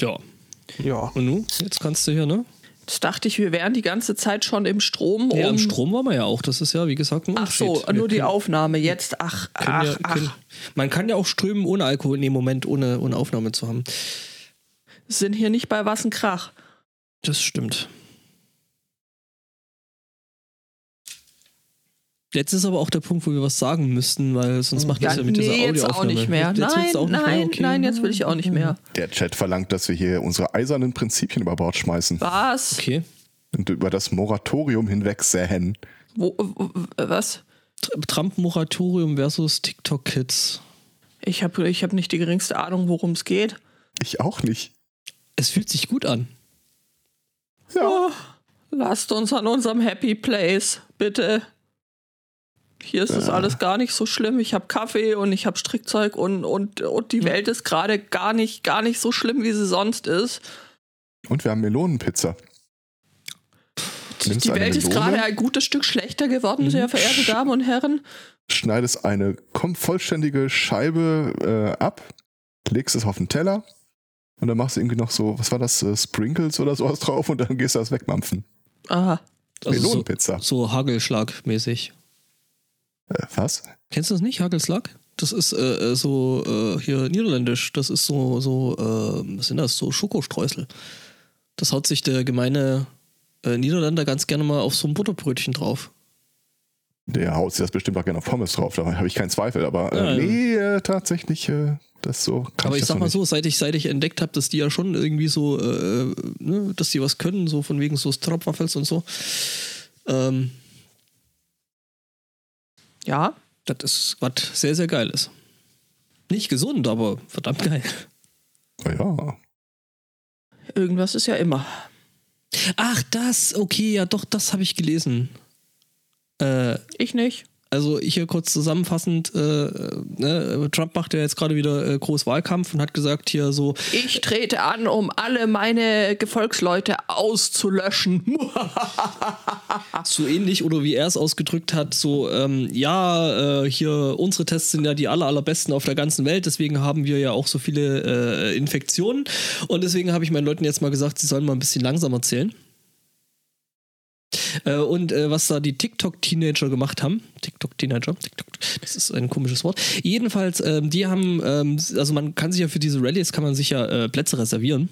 Ja. Ja. Und nun? Jetzt kannst du hier, ne? Das dachte ich, wir wären die ganze Zeit schon im Strom. Ja, um- im Strom waren wir ja auch. Das ist ja, wie gesagt, ein Ach so. Wir nur die können- Aufnahme jetzt. Ach, können ach, ja, können, ach. Man kann ja auch strömen ohne Alkohol in dem Moment, ohne, ohne Aufnahme zu haben. Sind hier nicht bei was ein Krach. Das stimmt. Jetzt ist aber auch der Punkt, wo wir was sagen müssten, weil sonst macht das Ja, ja mit dieser nee, jetzt auch Audioaufnahme. nicht mehr. Jetzt willst Nein, du auch nicht nein, mehr? Okay. nein, jetzt will ich auch nicht mehr. Der Chat verlangt, dass wir hier unsere eisernen Prinzipien über Bord schmeißen Was? Okay. und über das Moratorium hinweg sähen. Wo, wo, was? Tr- Trump-Moratorium versus TikTok-Kids. Ich habe ich hab nicht die geringste Ahnung, worum es geht. Ich auch nicht. Es fühlt sich gut an. Ja. Oh, lasst uns an unserem Happy Place, bitte. Hier ist es Ja. alles gar nicht so schlimm. Ich habe Kaffee und ich habe Strickzeug und, und, und die Welt ist gerade gar nicht, gar nicht so schlimm, wie sie sonst ist. Und wir haben Melonenpizza. Nimmst die eine Welt ist Melone? gerade ein gutes Stück schlechter geworden, Mhm. sehr verehrte Damen und Herren. schneidest eine vollständige Scheibe äh, ab, legst es auf den Teller und dann machst du irgendwie noch so, was war das, äh, Sprinkles oder sowas drauf und dann gehst du das wegmampfen. Aha. Also so, Melonenpizza. so Hagelschlag-mäßig. Äh, was? Kennst du das nicht, Hagelschlag? Das ist äh, äh, so äh, hier niederländisch. Das ist so, so äh, was sind das? So Schokostreusel. Das haut sich der gemeine äh, Niederländer ganz gerne mal auf so ein Butterbrötchen drauf. Der haut sich das bestimmt auch gerne auf Pommes drauf, da habe ich keinen Zweifel, aber Ja, nee, äh, tatsächlich, äh, das so kann Aber ich das sag mal nicht. so, seit ich, seit ich entdeckt habe, dass die ja schon irgendwie so, äh, ne, dass die was können, so von wegen so Stropwaffels und so. Ähm, Ja. das ist was sehr, sehr geiles. Nicht gesund, aber verdammt geil. Oh ja. Irgendwas ist ja immer. Ach, das, okay, ja doch, das habe ich gelesen. Äh, Ich nicht. also hier kurz zusammenfassend, äh, ne, Trump macht ja jetzt gerade wieder äh, groß Wahlkampf und hat gesagt hier so, Ich trete an, um alle meine Gefolgsleute auszulöschen. so ähnlich oder wie er es ausgedrückt hat, so, ähm, ja, äh, hier, unsere Tests sind ja die aller, allerbesten auf der ganzen Welt, deswegen haben wir ja auch so viele äh, Infektionen und deswegen habe ich meinen Leuten jetzt mal gesagt, sie sollen mal ein bisschen langsamer zählen. Äh, und äh, was da die TikTok-Teenager gemacht haben, TikTok-Teenager, TikTok, das ist ein komisches Wort. Jedenfalls, ähm, die haben, ähm, also man kann sich ja für diese Rallyes, kann man sich ja äh, Plätze reservieren.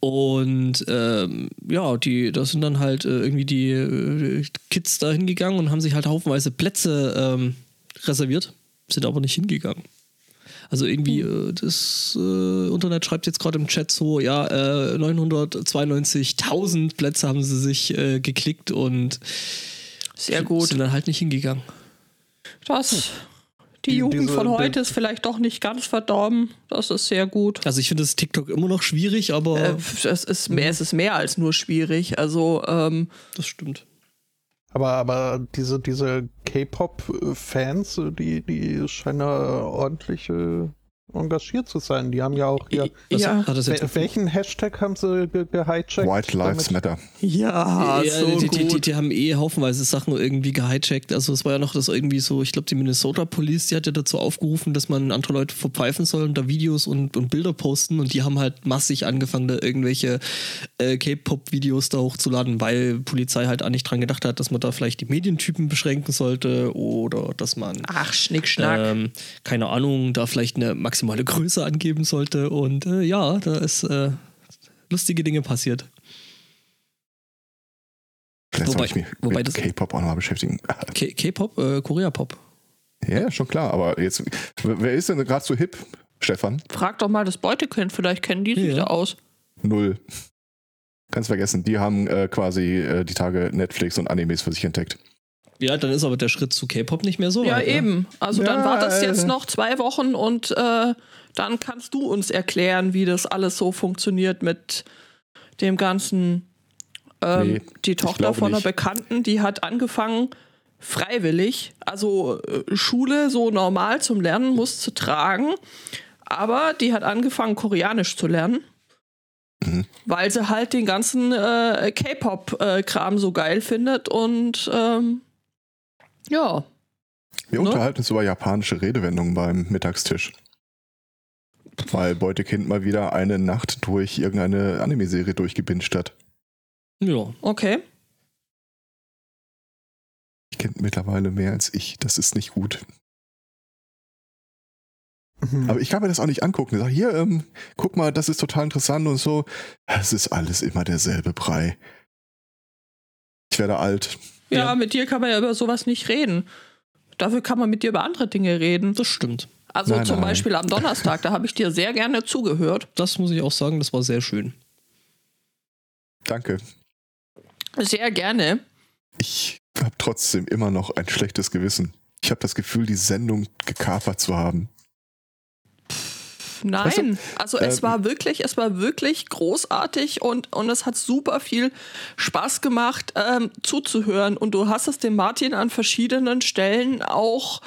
Und ähm, ja, die, das sind dann halt äh, irgendwie die äh, Kids da hingegangen und haben sich halt haufenweise Plätze ähm, reserviert, sind aber nicht hingegangen. Also irgendwie, äh, das äh, Internet schreibt jetzt gerade im Chat so, ja, äh, 992.000 Plätze haben sie sich äh, geklickt und Sehr gut. sind dann halt nicht hingegangen. Das. Die Die- Jugend diese- von die- heute ist vielleicht doch nicht ganz verdorben. Das ist sehr gut. Also ich finde das TikTok immer noch schwierig, aber Äh, es, ist mehr, es ist mehr als nur schwierig. Also, ähm, das stimmt. Aber, aber diese, diese K-Pop-Fans, die, die scheinen ja ordentlich äh, engagiert zu sein. Die haben ja auch hier. Was Ja. hat das Wel- welchen Hashtag haben sie ge gehijackt? White Lives damit- Matter. ja, ja, so die, die, die, gut. die haben eh haufenweise Sachen irgendwie gehijackt. Also es war ja noch das irgendwie so, ich glaube die Minnesota Police, die hat ja dazu aufgerufen, dass man andere Leute verpfeifen soll und da Videos und, und Bilder posten und die haben halt massig angefangen, da irgendwelche äh, K-Pop-Videos da hochzuladen, weil Polizei halt auch nicht dran gedacht hat, dass man da vielleicht die Medientypen beschränken sollte oder dass man Ach, Schnickschnack. ähm, keine Ahnung, da vielleicht eine maximale Größe angeben sollte. Und äh, ja, da ist äh, lustige Dinge passiert. Vielleicht Wobei- soll ich mich wobei mit das- K-Pop auch noch mal beschäftigen. K-Pop, äh, Korea-Pop. Ja, ja, schon klar. Aber jetzt, wer ist denn gerade so hip? Stefan? Frag doch mal das Beutekind, vielleicht kennen die sich Ja. da aus. Null. Kannst vergessen, die haben äh, quasi äh, die Tage Netflix und Animes für sich entdeckt. Ja, dann ist aber der Schritt zu K-Pop nicht mehr so Ja, weit. ne? eben. Also dann Ja, wartest äh, jetzt noch zwei Wochen und äh, dann kannst du uns erklären, wie das alles so funktioniert mit dem ganzen. Ähm, Nee, die Tochter von einer. Bekannten, die hat angefangen, freiwillig, also äh, Schule so normal zum Lernen muss zu tragen, aber die hat angefangen, Koreanisch zu lernen. Mhm. Weil sie halt den ganzen äh, K-Pop-Kram so geil findet und ähm, ja, Wir Ne? unterhalten uns über japanische Redewendungen beim Mittagstisch. weil Beutekind mal wieder eine Nacht durch irgendeine Anime-Serie durchgebinscht hat. Ja. Okay. Ich kennt mittlerweile mehr als ich. Das ist nicht gut. Mhm. Aber ich kann mir das auch nicht angucken. Ich sage, hier, ähm, guck mal, das ist total interessant und so. Es ist alles immer derselbe Brei. Ich werde alt. Ja, Ja. mit dir kann man ja über sowas nicht reden. Dafür kann man mit dir über andere Dinge reden. Das stimmt. Also Nein, zum nein. Beispiel am Donnerstag, da habe ich dir sehr gerne zugehört. Das muss ich auch sagen, das war sehr schön. Danke. Sehr gerne. Ich habe trotzdem immer noch ein schlechtes Gewissen. Ich habe das Gefühl, die Sendung gekapert zu haben. Nein, also es ähm, war wirklich, es war wirklich großartig und, und es hat super viel Spaß gemacht ähm, zuzuhören. Und du hast es dem Martin an verschiedenen Stellen auch,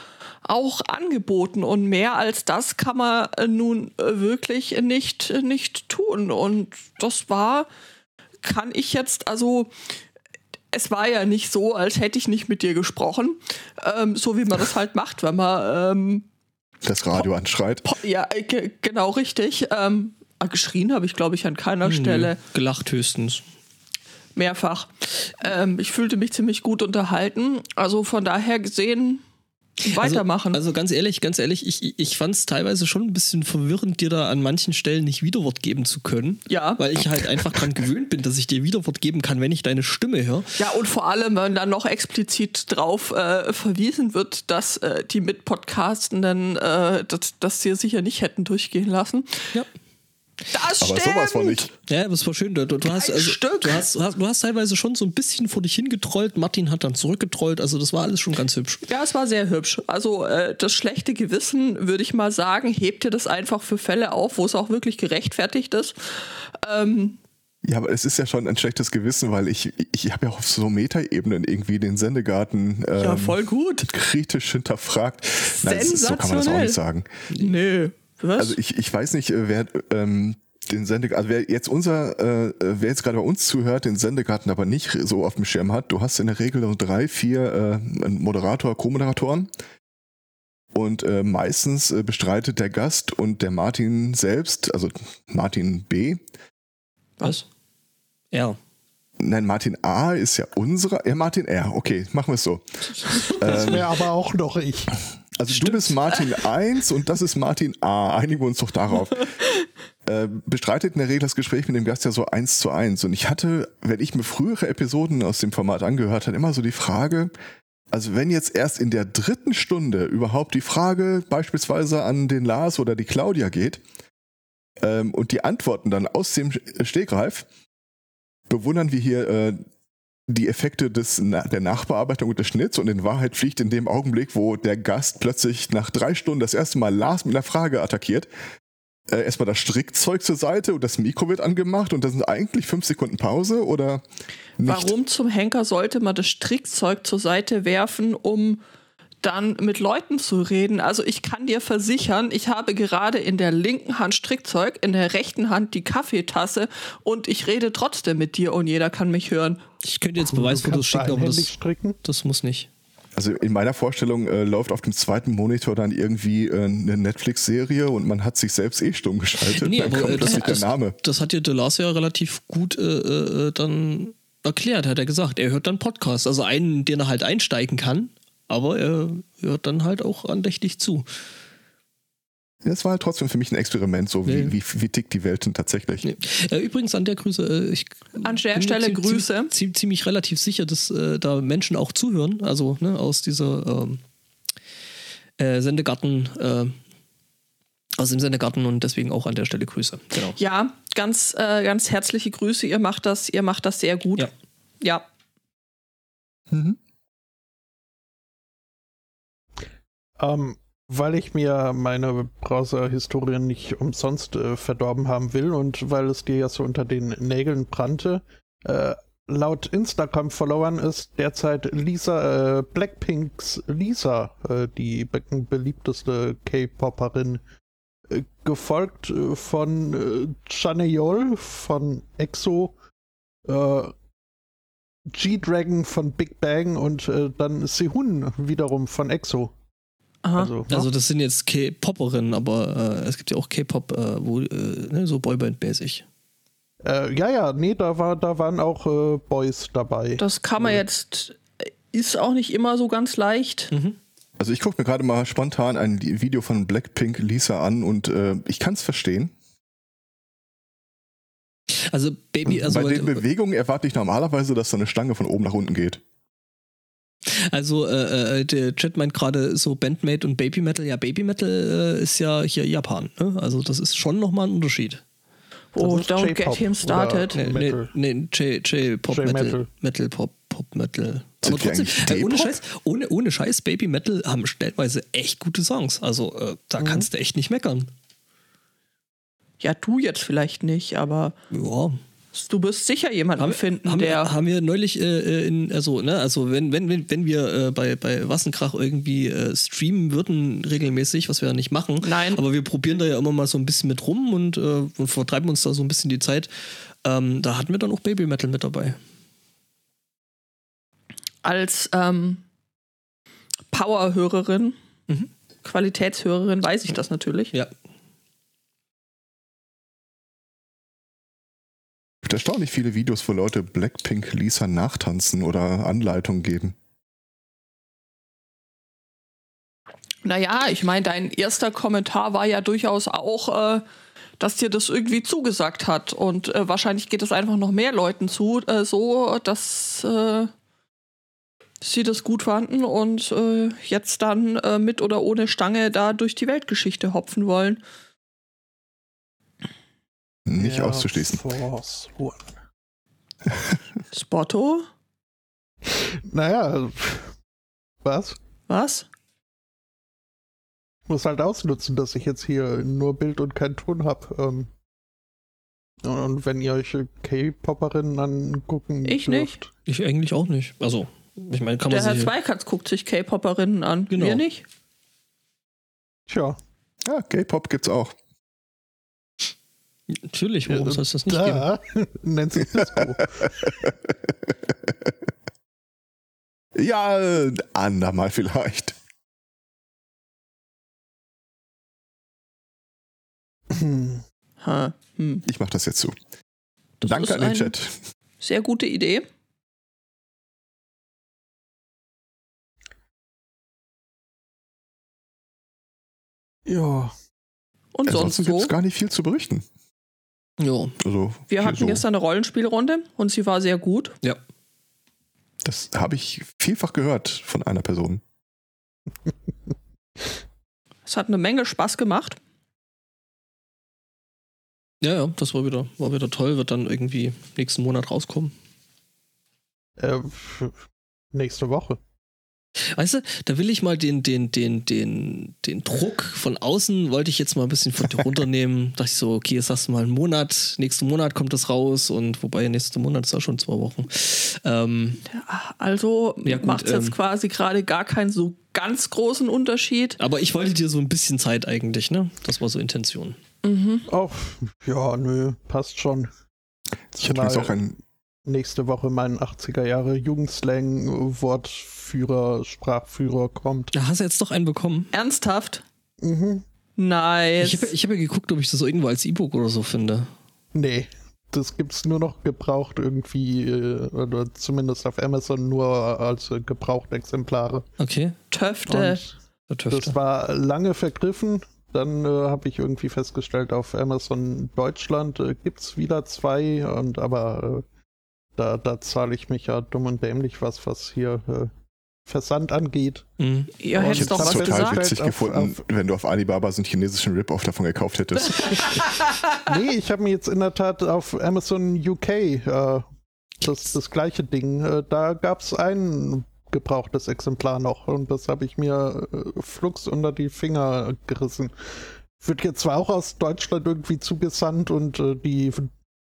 auch angeboten. Und mehr als das kann man äh, nun äh, wirklich nicht, nicht tun. Und das war, kann ich jetzt, also es war ja nicht so, als hätte ich nicht mit dir gesprochen, ähm, so wie man das halt macht, wenn man ähm, Das Radio anschreit. Po- Ja, äh, ge- genau richtig. Ähm, ah, geschrien habe ich, glaube ich, an keiner Hm. Stelle. Gelacht höchstens. Mehrfach. Ähm, ich fühlte mich ziemlich gut unterhalten. Also von daher gesehen, weitermachen. Also, also ganz ehrlich, ganz ehrlich, ich, ich fand es teilweise schon ein bisschen verwirrend, dir da an manchen Stellen nicht Widerwort geben zu können. Ja. Weil ich halt einfach dran gewöhnt bin, dass ich dir Widerwort geben kann, wenn ich deine Stimme höre. ja, und vor allem, wenn dann noch explizit drauf äh, verwiesen wird, dass äh, die Mitpodcastenden äh, das, das hier sicher nicht hätten durchgehen lassen. Ja. Das Aber stimmt. sowas von nicht. Ja, das war schön. Du, du, hast, also, Stück. Du, hast, du, hast, du hast teilweise schon so ein bisschen vor dich hingetrollt. Martin hat dann zurückgetrollt. Also, das war alles schon ganz hübsch. Ja, es war sehr hübsch. Also äh, das schlechte Gewissen, würde ich mal sagen, hebt dir das einfach für Fälle auf, wo es auch wirklich gerechtfertigt ist. Ähm, Ja, aber es ist ja schon ein schlechtes Gewissen, weil ich, ich habe ja auf so Metaebenen irgendwie den Sendegarten ähm, ja, voll gut. kritisch hinterfragt. Nein, das ist, so kann man das auch Sensationell. nicht sagen. Nö. Was? Also ich, ich weiß nicht, äh, wer ähm, den Sende, also wer jetzt unser, äh, wer jetzt gerade bei uns zuhört, den Sendegarten aber nicht so auf dem Schirm hat, du hast in der Regel so drei, vier äh, Moderator, Co-Moderatoren. Und äh, meistens äh, bestreitet der Gast und der Martin selbst, also Martin B. Was? Ja. Nein, Martin A ist ja unserer. Ja, Martin R. Okay, machen wir es so. Das Ähm, wäre aber auch noch ich. Also du bist Martin 1 und das ist Martin A. Einigen wir uns doch darauf. äh, bestreitet in der Regel das Gespräch mit dem Gast ja so eins zu eins. Und ich hatte, wenn ich mir frühere Episoden aus dem Format angehört habe, immer so die Frage, also wenn jetzt erst in der dritten Stunde überhaupt die Frage beispielsweise an den Lars oder die Claudia geht ähm, und die Antworten dann aus dem Stegreif, bewundern wir hier äh, die Effekte des, der Nachbearbeitung und des Schnitts und in Wahrheit fliegt in dem Augenblick, wo der Gast plötzlich nach drei Stunden das erste Mal Lars mit einer Frage attackiert, äh, erstmal das Strickzeug zur Seite und das Mikro wird angemacht und das sind eigentlich fünf Sekunden Pause oder nicht? Warum zum Henker sollte man das Strickzeug zur Seite werfen, um dann mit Leuten zu reden? Also ich kann dir versichern, ich habe gerade in der linken Hand Strickzeug, in der rechten Hand die Kaffeetasse und ich rede trotzdem mit dir und jeder kann mich hören. Ich könnte jetzt Du Beweisfotos schicken, aber das, stricken. das muss nicht. Also in meiner Vorstellung äh, läuft auf dem zweiten Monitor dann irgendwie äh, eine Netflix-Serie und man hat sich selbst eh stumm geschaltet. Nee, dann aber kommt äh, das, plötzlich das, der Name. das hat dir De Lars ja relativ gut äh, äh, dann erklärt, hat er gesagt. Er hört dann Podcast. Also einen, den er halt einsteigen kann, aber er hört dann halt auch andächtig zu. Das war halt trotzdem für mich ein Experiment, so wie, Ja. wie, wie tickt die Welt denn tatsächlich. Nee. Äh, übrigens an der Grüße, äh, ich An der Stelle zie- Grüße. zie- zie- ziemlich relativ sicher, dass äh, da Menschen auch zuhören, also ne, aus dieser ähm, äh, Sendegarten, äh, aus dem Sendegarten und deswegen auch an der Stelle Grüße. Genau. Ja, ganz, äh, ganz herzliche Grüße. Ihr macht das, ihr macht das sehr gut. Ja. Ja. Mhm. Ähm, weil ich mir meine Browser-Historie nicht umsonst äh, verdorben haben will und weil es dir ja so unter den Nägeln brannte. Äh, laut Instagram-Followern ist derzeit Lisa, äh, Blackpinks Lisa äh, die be beliebteste K-Popperin. Äh, gefolgt äh, von äh, Chaneyol von EXO, G-Dragon von Big Bang und dann Sehun wiederum von EXO. Aha. Also, Also ne? das sind jetzt K-Popperinnen, aber äh, es gibt ja auch K-Pop, äh, wo, äh, ne, so Boyband-mäßig. äh, ja, ja, nee, da, war, da waren auch äh, Boys dabei. Das kann man jetzt, ist auch nicht immer so ganz leicht. Also ich gucke mir gerade mal spontan ein Video von Blackpink Lisa an und äh, ich kann es verstehen. Also Baby, also, Bei den Bewegungen erwarte ich normalerweise, dass so eine Stange von oben nach unten geht. Also äh, äh, der Chat meint gerade so Bandmate und Baby Metal. Ja, Baby Metal äh, ist ja hier Japan. Ne? Also das ist schon nochmal ein Unterschied. Oh, ist don't J-Pop get him started. Nee, nee, Metal. nee J, J Pop J Metal, Metal. Metal Pop Pop Metal. Aber trotzdem, äh, ohne? Scheiß, ohne, ohne Scheiß, Baby Metal haben stellenweise echt gute Songs. Also äh, da Mhm. kannst du echt nicht meckern. Ja, du jetzt vielleicht nicht, aber Ja. Du wirst sicher jemanden Haben, finden, haben, der. wir, haben wir neulich äh, in, also, ne, also wenn, wenn, wenn, wenn wir äh, bei, bei Wassenkrach irgendwie äh, streamen würden regelmäßig, was wir ja nicht machen, Nein. aber wir probieren da ja immer mal so ein bisschen mit rum und, äh, und vertreiben uns da so ein bisschen die Zeit. Ähm, da hatten wir dann auch Baby Metal mit dabei. als ähm, Power-Hörerin, Mhm. Qualitätshörerin, weiß ich das natürlich. Ja. Gibt erstaunlich viele Videos, wo Leute Blackpink Lisa nachtanzen oder Anleitungen geben. Naja, ich meine, dein erster Kommentar war ja durchaus auch, äh, dass dir das irgendwie zugesagt hat. Und äh, wahrscheinlich geht es einfach noch mehr Leuten zu, äh, so, dass äh, sie das gut fanden und äh, jetzt dann äh, mit oder ohne Stange da durch die Weltgeschichte hopfen wollen. Nicht Air auszuschließen. Force One. Spotto? Naja, was? Was? Ich muss halt ausnutzen, dass ich jetzt hier nur Bild und kein Ton habe. Ähm, und wenn ihr euch K-Popperinnen angucken Ich dürft, nicht. Ich eigentlich auch nicht. Also, ich meine, kann man Der Herr sich. Zweikatz guckt sich K-Popperinnen an. Genau. Wir nicht? Tja, Ja, K-Pop gibt's auch. Natürlich, warum soll es das nicht geben? da nennt sich Disco. Ja, andermal vielleicht. Hm. Ha. Hm. Ich mach das jetzt zu. Das Danke ist an den Chat. Sehr gute Idee. ja, Und sonst Ansonsten so. gibt's gar nicht viel zu berichten. Ja. Also, Wir hatten so. gestern eine Rollenspielrunde und sie war sehr gut. Ja. Das habe ich vielfach gehört von einer Person. Es hat eine Menge Spaß gemacht. Ja, ja, das war wieder, war wieder toll, wird dann irgendwie nächsten Monat rauskommen. äh, nächste Woche. Weißt du, da will ich mal den, den, den, den, den Druck von außen, wollte ich jetzt mal ein bisschen von dir runternehmen. Dachte ich so, okay, jetzt hast du mal einen Monat, nächsten Monat kommt das raus und wobei nächsten Monat ist ja schon zwei Wochen. Ähm, Also Ja, macht es jetzt ähm, quasi gerade gar keinen so ganz großen Unterschied. aber ich wollte dir so ein bisschen Zeit eigentlich, ne? Das war so Intention. Mhm. Oh, ja, nö, passt schon. Ich hatte übrigens auch ein, nächste Woche mein 80er Jahre Jugendslang Wortführer, Sprachführer kommt. Da hast du jetzt doch einen bekommen. Ernsthaft? Mhm. Nice. Ich habe ich hab ja geguckt, ob ich das irgendwo als E-Book oder so finde. Nee, das gibt's nur noch gebraucht irgendwie, äh, oder zumindest auf Amazon nur als äh, gebrauchte Exemplare. Okay. Töfte. Töfte. das war lange vergriffen. Dann äh, habe ich irgendwie festgestellt, auf Amazon Deutschland äh, gibt's wieder zwei, und aber äh, da, da zahle ich mich ja dumm und dämlich was, was hier äh, Versand angeht. Mhm. Ihr Und hättet ich doch was total gesagt. witzig Auf- gefunden, auf- wenn du auf Alibaba so einen chinesischen Rip-Off davon gekauft hättest. Nee, ich habe mir jetzt in der Tat auf Amazon UK äh, das, das gleiche Ding. Äh, da gab's ein gebrauchtes Exemplar noch und das habe ich mir äh, flugs unter die Finger gerissen. Wird jetzt zwar auch aus Deutschland irgendwie zugesandt und äh, die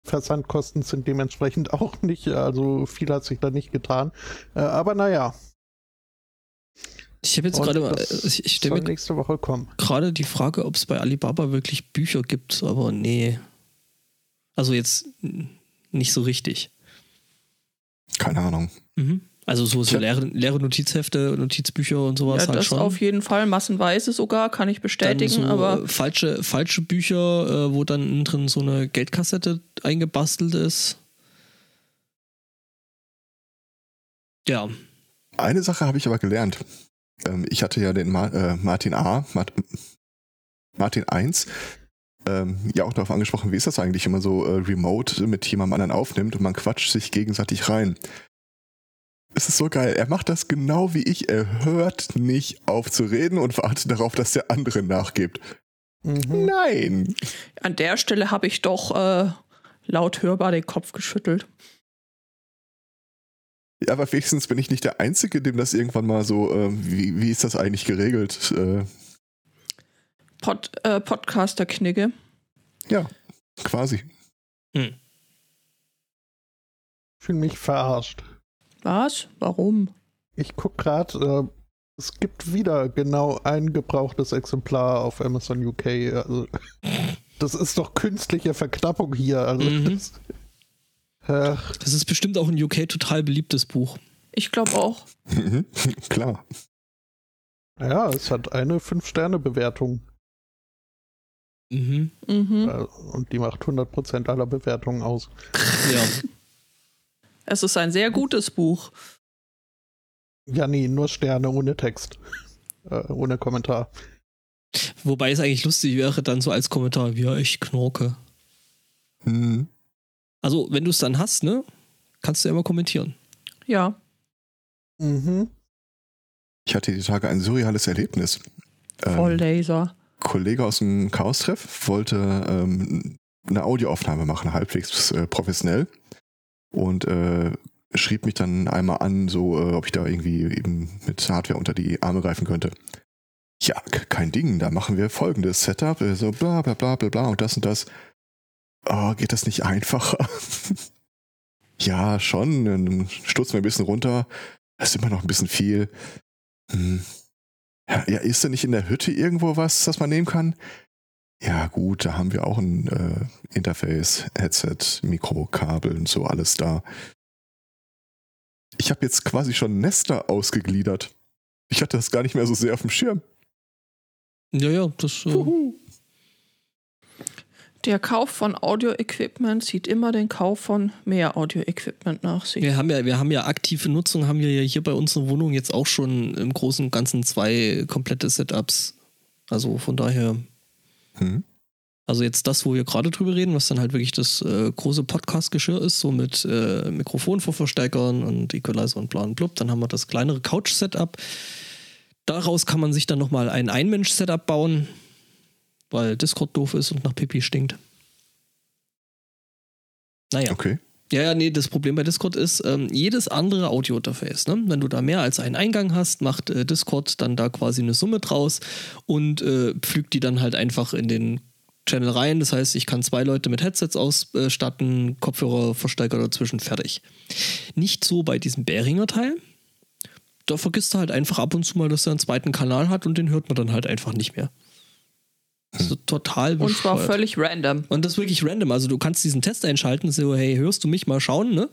Versandkosten sind dementsprechend auch nicht, also viel hat sich da nicht getan. Äh, aber naja, Ich habe jetzt gerade mal, äh, ich, ich stelle mir nächste Woche kommen. gerade die Frage, ob es bei Alibaba wirklich Bücher gibt, aber nee. Also jetzt nicht so richtig. Keine Ahnung. Mhm. Also so, so leere, leere Notizhefte, Notizbücher und sowas ja, halt das schon. auf jeden Fall, massenweise sogar, kann ich Dann bestätigen, so aber äh, falsche, falsche Bücher, äh, wo dann innen drin so eine Geldkassette eingebastelt ist. Ja, Eine Sache habe ich aber gelernt. Ähm, ich hatte ja den Ma äh, Martin A, Mart Martin 1, ähm, ja auch darauf angesprochen, wie ist das eigentlich, wenn man so äh, remote mit jemandem anderen aufnimmt und man quatscht sich gegenseitig rein. Es ist so geil. Er macht das genau wie ich. Er hört nicht auf zu reden und wartet darauf, dass der andere nachgibt. Mhm. Nein. an der Stelle habe ich doch äh, laut hörbar den Kopf geschüttelt. Ja, aber wenigstens bin ich nicht der Einzige, dem das irgendwann mal so, ähm, wie, wie ist das eigentlich geregelt? Äh, Pod, äh, Podcaster-Knigge. ja, quasi. hm. Ich fühle mich verarscht. Was? Warum? Ich guck gerade, äh, es gibt wieder genau ein gebrauchtes Exemplar auf Amazon UK. Also, das ist doch künstliche Verknappung hier. Also, Mhm. das, ach, das ist bestimmt auch ein UK total beliebtes Buch. Ich glaube auch. Klar. ja, es hat eine 5-Sterne-Bewertung. Mhm. Mhm. Äh, und die macht 100% aller Bewertungen aus. Ja. Es ist ein sehr gutes Buch. Ja, nee, nur Sterne ohne Text. Äh, ohne Kommentar. Wobei es eigentlich lustig wäre, dann so als Kommentar, ja, ich knorke. Mhm. Also, wenn du es dann hast, ne, kannst du ja immer kommentieren. Ja. Mhm. Ich hatte die Tage ein surreales Erlebnis. Ähm, Voll Laser. Kollege aus dem Chaos-Treff wollte ähm, eine Audioaufnahme machen, halbwegs äh, professionell. Und äh, schrieb mich dann einmal an, so äh, ob ich da irgendwie eben mit Hardware unter die Arme greifen könnte. Ja, kein Ding, da machen wir folgendes Setup, äh, so bla bla bla bla bla und das und das. Oh, geht das nicht einfacher? ja, schon, dann stutzen wir ein bisschen runter. Das ist immer noch ein bisschen viel. Hm. Ja, ist da nicht in der Hütte irgendwo was, das man nehmen kann? Ja, gut, da haben wir auch ein äh, Interface, Headset, Mikro, Kabel und so alles da. Ich habe jetzt quasi schon Nester ausgegliedert. Ich hatte das gar nicht mehr so sehr auf dem Schirm. Ja, ja, das. Äh, Der Kauf von Audio-Equipment zieht immer den Kauf von mehr Audio-Equipment nach sich. wir haben ja, wir haben ja aktive Nutzung, haben wir ja hier bei unserer Wohnung jetzt auch schon im Großen und Ganzen zwei komplette Setups. Also von daher, Hm. also jetzt das, wo wir gerade drüber reden, was dann halt wirklich das äh, große Podcast-Geschirr ist, so mit äh, Mikrofon vor Verstärkern und Equalizer und bla und blub. Dann haben wir das kleinere Couch-Setup. Daraus kann man sich dann nochmal ein Ein-Mensch-Setup bauen, weil Discord doof ist und nach Pipi stinkt. Naja. Okay. Ja, ja, nee, das Problem bei Discord ist, ähm, jedes andere Audio-Interface, ne? wenn du da mehr als einen Eingang hast, macht äh, Discord dann da quasi eine Summe draus und äh, pflügt die dann halt einfach in den Channel rein. Das heißt, ich kann zwei Leute mit Headsets ausstatten, Kopfhörer, Verstärker dazwischen, fertig. Nicht so bei diesem Behringer Teil. Da vergisst du halt einfach ab und zu mal, dass er einen zweiten Kanal hat und den hört man dann halt einfach nicht mehr. So total Und zwar bescheuert. völlig random. Und das ist wirklich random. Also du kannst diesen Test einschalten, so, hey, hörst du mich mal schauen, ne?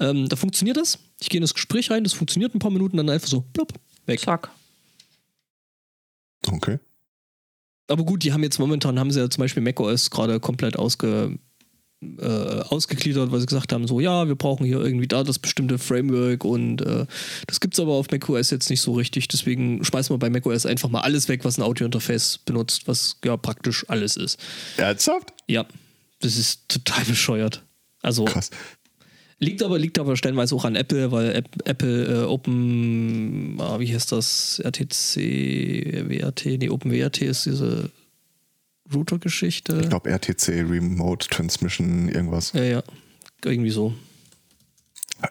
Ähm, da funktioniert das. Ich gehe in das Gespräch rein, das funktioniert ein paar Minuten, dann einfach so, plopp, weg. Zack. Okay. Aber gut, die haben jetzt momentan, haben sie ja zum Beispiel macOS gerade komplett ausge, äh, ausgegliedert, weil sie gesagt haben, so, ja, wir brauchen hier irgendwie da das bestimmte Framework und äh, das gibt's aber auf macOS jetzt nicht so richtig. Deswegen schmeißen wir bei macOS einfach mal alles weg, was ein Audiointerface benutzt, was ja praktisch alles ist. Ernsthaft? Ja, das ist total bescheuert. Also Krass. Liegt aber, liegt aber stellenweise auch an Apple, weil App, Apple äh, Open, ah, wie heißt das? RTC, WRT, nee, OpenWRT ist diese Router-Geschichte. Ich glaube RTC, Remote Transmission, irgendwas. Ja, ja, irgendwie so.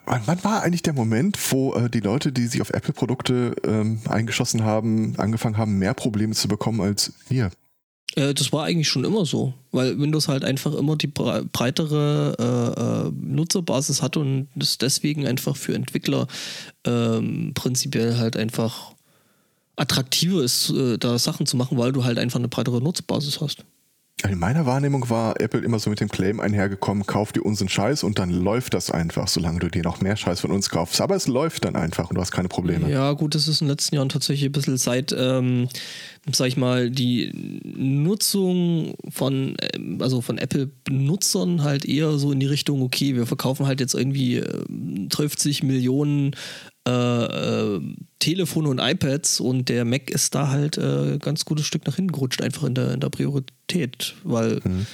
Wann, war eigentlich der Moment, wo äh, die Leute, die sich auf Apple-Produkte ähm, eingeschossen haben, angefangen haben, mehr Probleme zu bekommen als wir? Äh, das war eigentlich schon immer so, weil Windows halt einfach immer die bre breitere äh, äh, Nutzerbasis hatte und es deswegen einfach für Entwickler ähm, prinzipiell halt einfach attraktiver ist, äh, da Sachen zu machen, weil du halt einfach eine breitere Nutzerbasis hast. In meiner Wahrnehmung war Apple immer so mit dem Claim einhergekommen, kauf dir unseren Scheiß und dann läuft das einfach, solange du dir noch mehr Scheiß von uns kaufst. Aber es läuft dann einfach und du hast keine Probleme. Ja, gut, das ist in den letzten Jahren tatsächlich ein bisschen seit, ähm, sag ich mal, die Nutzung von, ähm, also von Apple-Benutzern halt eher so in die Richtung, okay, wir verkaufen halt jetzt irgendwie äh, 50 Millionen äh, äh, Telefone und iPads und der Mac ist da halt äh, ganz gutes Stück nach hinten gerutscht, einfach in der, in der Priorität, weil Mhm.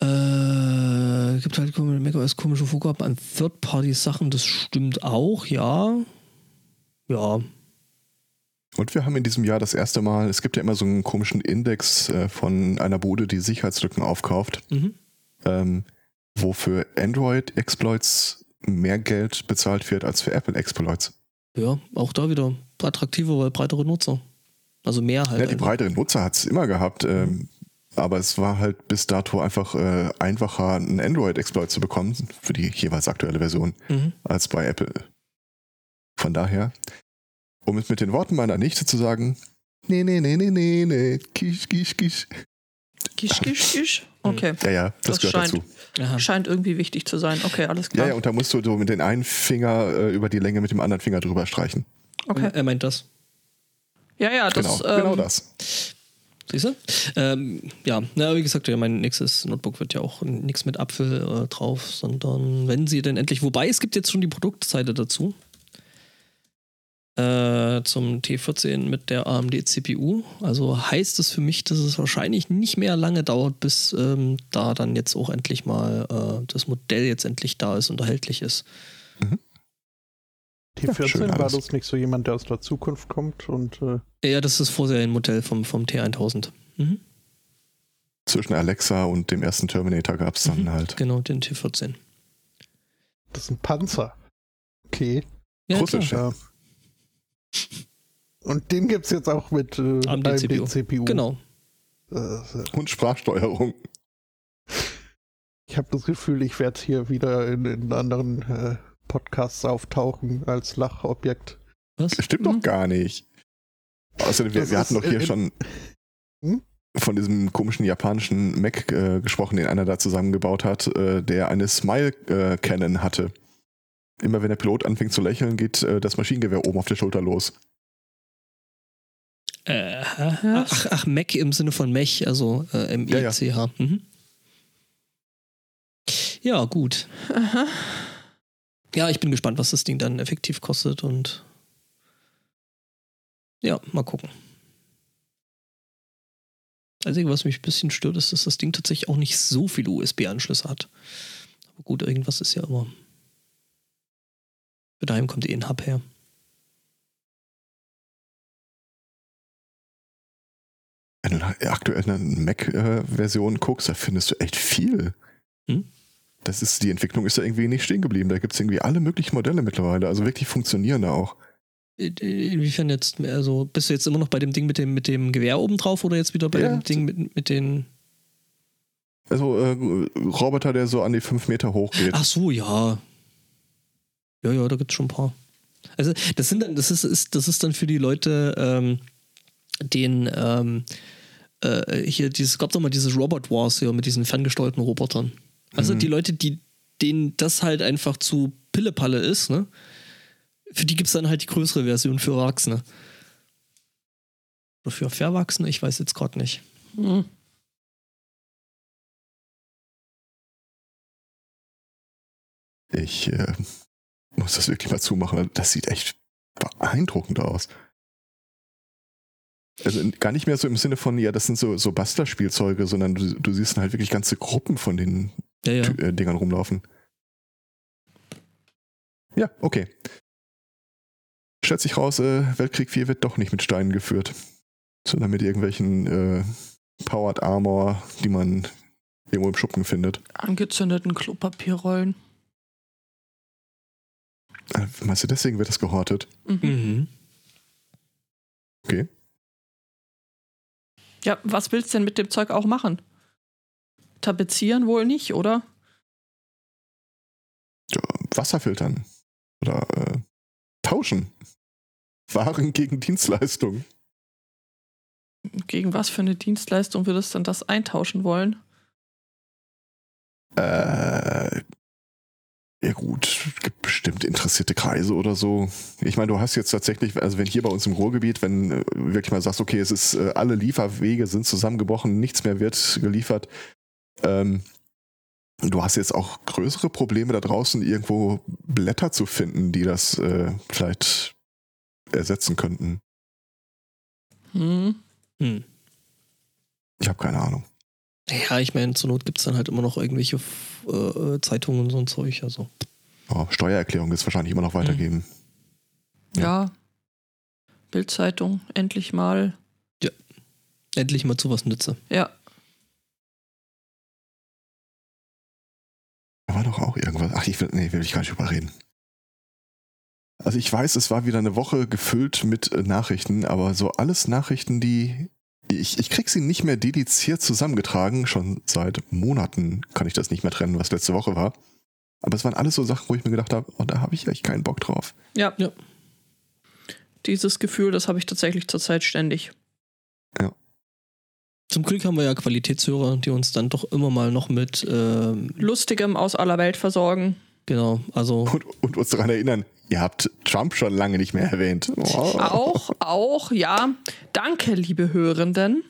äh, gibt halt komische- macOS komische Vorgaben an Third-Party-Sachen, das stimmt auch, ja. Ja, Und wir haben in diesem Jahr das erste Mal, es gibt ja immer so einen komischen Index äh, von einer Bude, die Sicherheitslücken aufkauft, mhm. ähm, wo für Android-Exploits mehr Geld bezahlt wird als für Apple-Exploits. ja, auch da wieder attraktiver, weil breitere Nutzer. Also mehr halt. Ja, die breiteren Nutzer hat es immer gehabt, ähm, aber es war halt bis dato einfach äh, einfacher, einen Android-Exploit zu bekommen für die jeweils aktuelle Version Mhm. als bei Apple. Von daher, um es mit den Worten meiner Nichte zu sagen, nee, nee, nee, nee, nee, nee, kisch, kisch, kisch. Gisch, gisch, gisch. Okay. Ja, ja, das, Das gehört scheint- dazu. Aha. Scheint irgendwie wichtig zu sein. Okay, alles Ja, klar. ja, und da musst du so mit den einen Finger äh, über die Länge mit dem anderen Finger drüber streichen. okay. Er meint das. Ja, ja, das. genau, ähm, genau das. Siehst du? Ähm, ja, na, wie gesagt, ja, mein nächstes Notebook wird ja auch nichts mit Apfel äh, drauf, sondern wenn sie denn endlich, wobei es gibt jetzt schon die Produktseite dazu. Äh, zum T14 mit der AMD CPU. Also heißt es für mich, dass es wahrscheinlich nicht mehr lange dauert, bis ähm, da dann jetzt auch endlich mal äh, das Modell jetzt endlich da ist und erhältlich ist. Die Ja, 14 schön war das nicht so jemand, der aus der Zukunft kommt und äh, Ja, das ist das Vorserienmodell vom, vom T1000. Mhm. Zwischen Alexa und dem ersten Terminator gab es dann Mhm. halt. Genau, den T14. das ist ein Panzer. Okay. Ja, Russisch, klar. Ja. Und den gibt es jetzt auch mit äh, AMD AMD CPU. CPU. Genau. Äh, Und Sprachsteuerung. ich habe das Gefühl, ich werde hier wieder in, in anderen äh, Podcasts auftauchen als Lachobjekt. Was? Stimmt Mhm. doch gar nicht. Außerdem, wir, wir hatten doch hier in- schon Hm? von diesem komischen japanischen Mac äh, gesprochen, den einer da zusammengebaut hat, äh, der eine Smile-Cannon hatte. Immer wenn der Pilot anfängt zu lächeln, geht äh, das Maschinengewehr oben auf der Schulter los. Äh, ach, ach, Mac im Sinne von Mech, also äh, M-E-C-H. Mhm. Ja, gut. Aha. Ja, ich bin gespannt, was das Ding dann effektiv kostet und ja, mal gucken. Das Einzige, was mich ein bisschen stört, ist, dass das Ding tatsächlich auch nicht so viele USB-Anschlüsse hat. Aber gut, irgendwas ist ja immer. Für daheim kommt eh ein Hub her. Wenn du nach aktuellen Mac-Versionen guckst, da findest du echt viel. Hm? Das ist, die Entwicklung ist da irgendwie nicht stehen geblieben. Da gibt es irgendwie alle möglichen Modelle mittlerweile, also wirklich funktionierende auch. In- Inwiefern jetzt, mehr so, bist du jetzt immer noch bei dem Ding mit dem, mit dem Gewehr oben drauf oder jetzt wieder bei Ja. dem Ding mit, mit den. Also äh, Roboter, der so an die fünf Meter hoch geht. Ach so, ja. Ja, ja, da gibt es schon ein paar. Also, das sind dann, das ist, ist, das ist dann für die Leute, ähm, den, ähm, äh, hier, dieses, gab doch mal dieses Robot Wars hier mit diesen ferngesteuerten Robotern. Also Mhm. die Leute, die, denen das halt einfach zu Pillepalle ist, ne? Für die gibt es dann halt die größere Version für Erwachsene. Oder für Verwachsene, ich weiß jetzt gerade nicht. Hm. Ich äh, muss das wirklich mal zumachen. Das sieht echt beeindruckend aus. Also gar nicht mehr so im Sinne von, ja, das sind so, so Bastler-Spielzeuge, sondern du, du siehst halt wirklich ganze Gruppen von den Ja, ja. Äh, Dingern rumlaufen. Ja, okay. Stellt sich raus, äh, Weltkrieg 4 wird doch nicht mit Steinen geführt, sondern mit irgendwelchen äh, Powered Armor, die man irgendwo im Schuppen findet. Angezündeten Klopapierrollen. Äh, meinst du, deswegen wird das gehortet? Mhm. Okay. Ja, was willst du denn mit dem Zeug auch machen? Tapezieren wohl nicht, oder? Ja, Wasser filtern. Oder äh, tauschen. Waren gegen Dienstleistungen. Gegen was für eine Dienstleistung würdest du denn das eintauschen wollen? Äh, ja gut, es gibt bestimmt interessierte Kreise oder so. Ich meine, du hast jetzt tatsächlich, also wenn hier bei uns im Ruhrgebiet, wenn äh, wirklich mal sagst, okay, es ist, äh, alle Lieferwege sind zusammengebrochen, nichts mehr wird geliefert, ähm, du hast jetzt auch größere Probleme da draußen, irgendwo Blätter zu finden, die das äh, vielleicht ersetzen könnten. Hm. Hm. Ich habe keine Ahnung. Ja, ich meine, zur Not gibt es dann halt immer noch irgendwelche äh, Zeitungen und so ein Zeug. Also. Oh, Steuererklärung ist wahrscheinlich immer noch weitergeben. Ja. Bildzeitung, endlich mal. Endlich mal zu was nütze. Ja. Da war doch auch irgendwas. Ach, ich will, nee, will ich gar nicht drüber reden. Also ich weiß, es war wieder eine Woche gefüllt mit äh, Nachrichten, aber so alles Nachrichten, die ich, ich krieg sie nicht mehr dediziert zusammengetragen. Schon seit Monaten kann ich das nicht mehr trennen, was letzte Woche war. Aber es waren alles so Sachen, wo ich mir gedacht habe, oh, da habe ich echt keinen Bock drauf. Ja. Ja. Dieses Gefühl, das habe ich tatsächlich zurzeit ständig. Zum Glück haben wir ja Qualitätshörer, die uns dann doch immer mal noch mit, ähm, Lustigem aus aller Welt versorgen. genau, also Und, und uns daran erinnern, ihr habt Trump schon lange nicht mehr erwähnt. Oh. Auch, auch, ja. Danke, liebe Hörenden.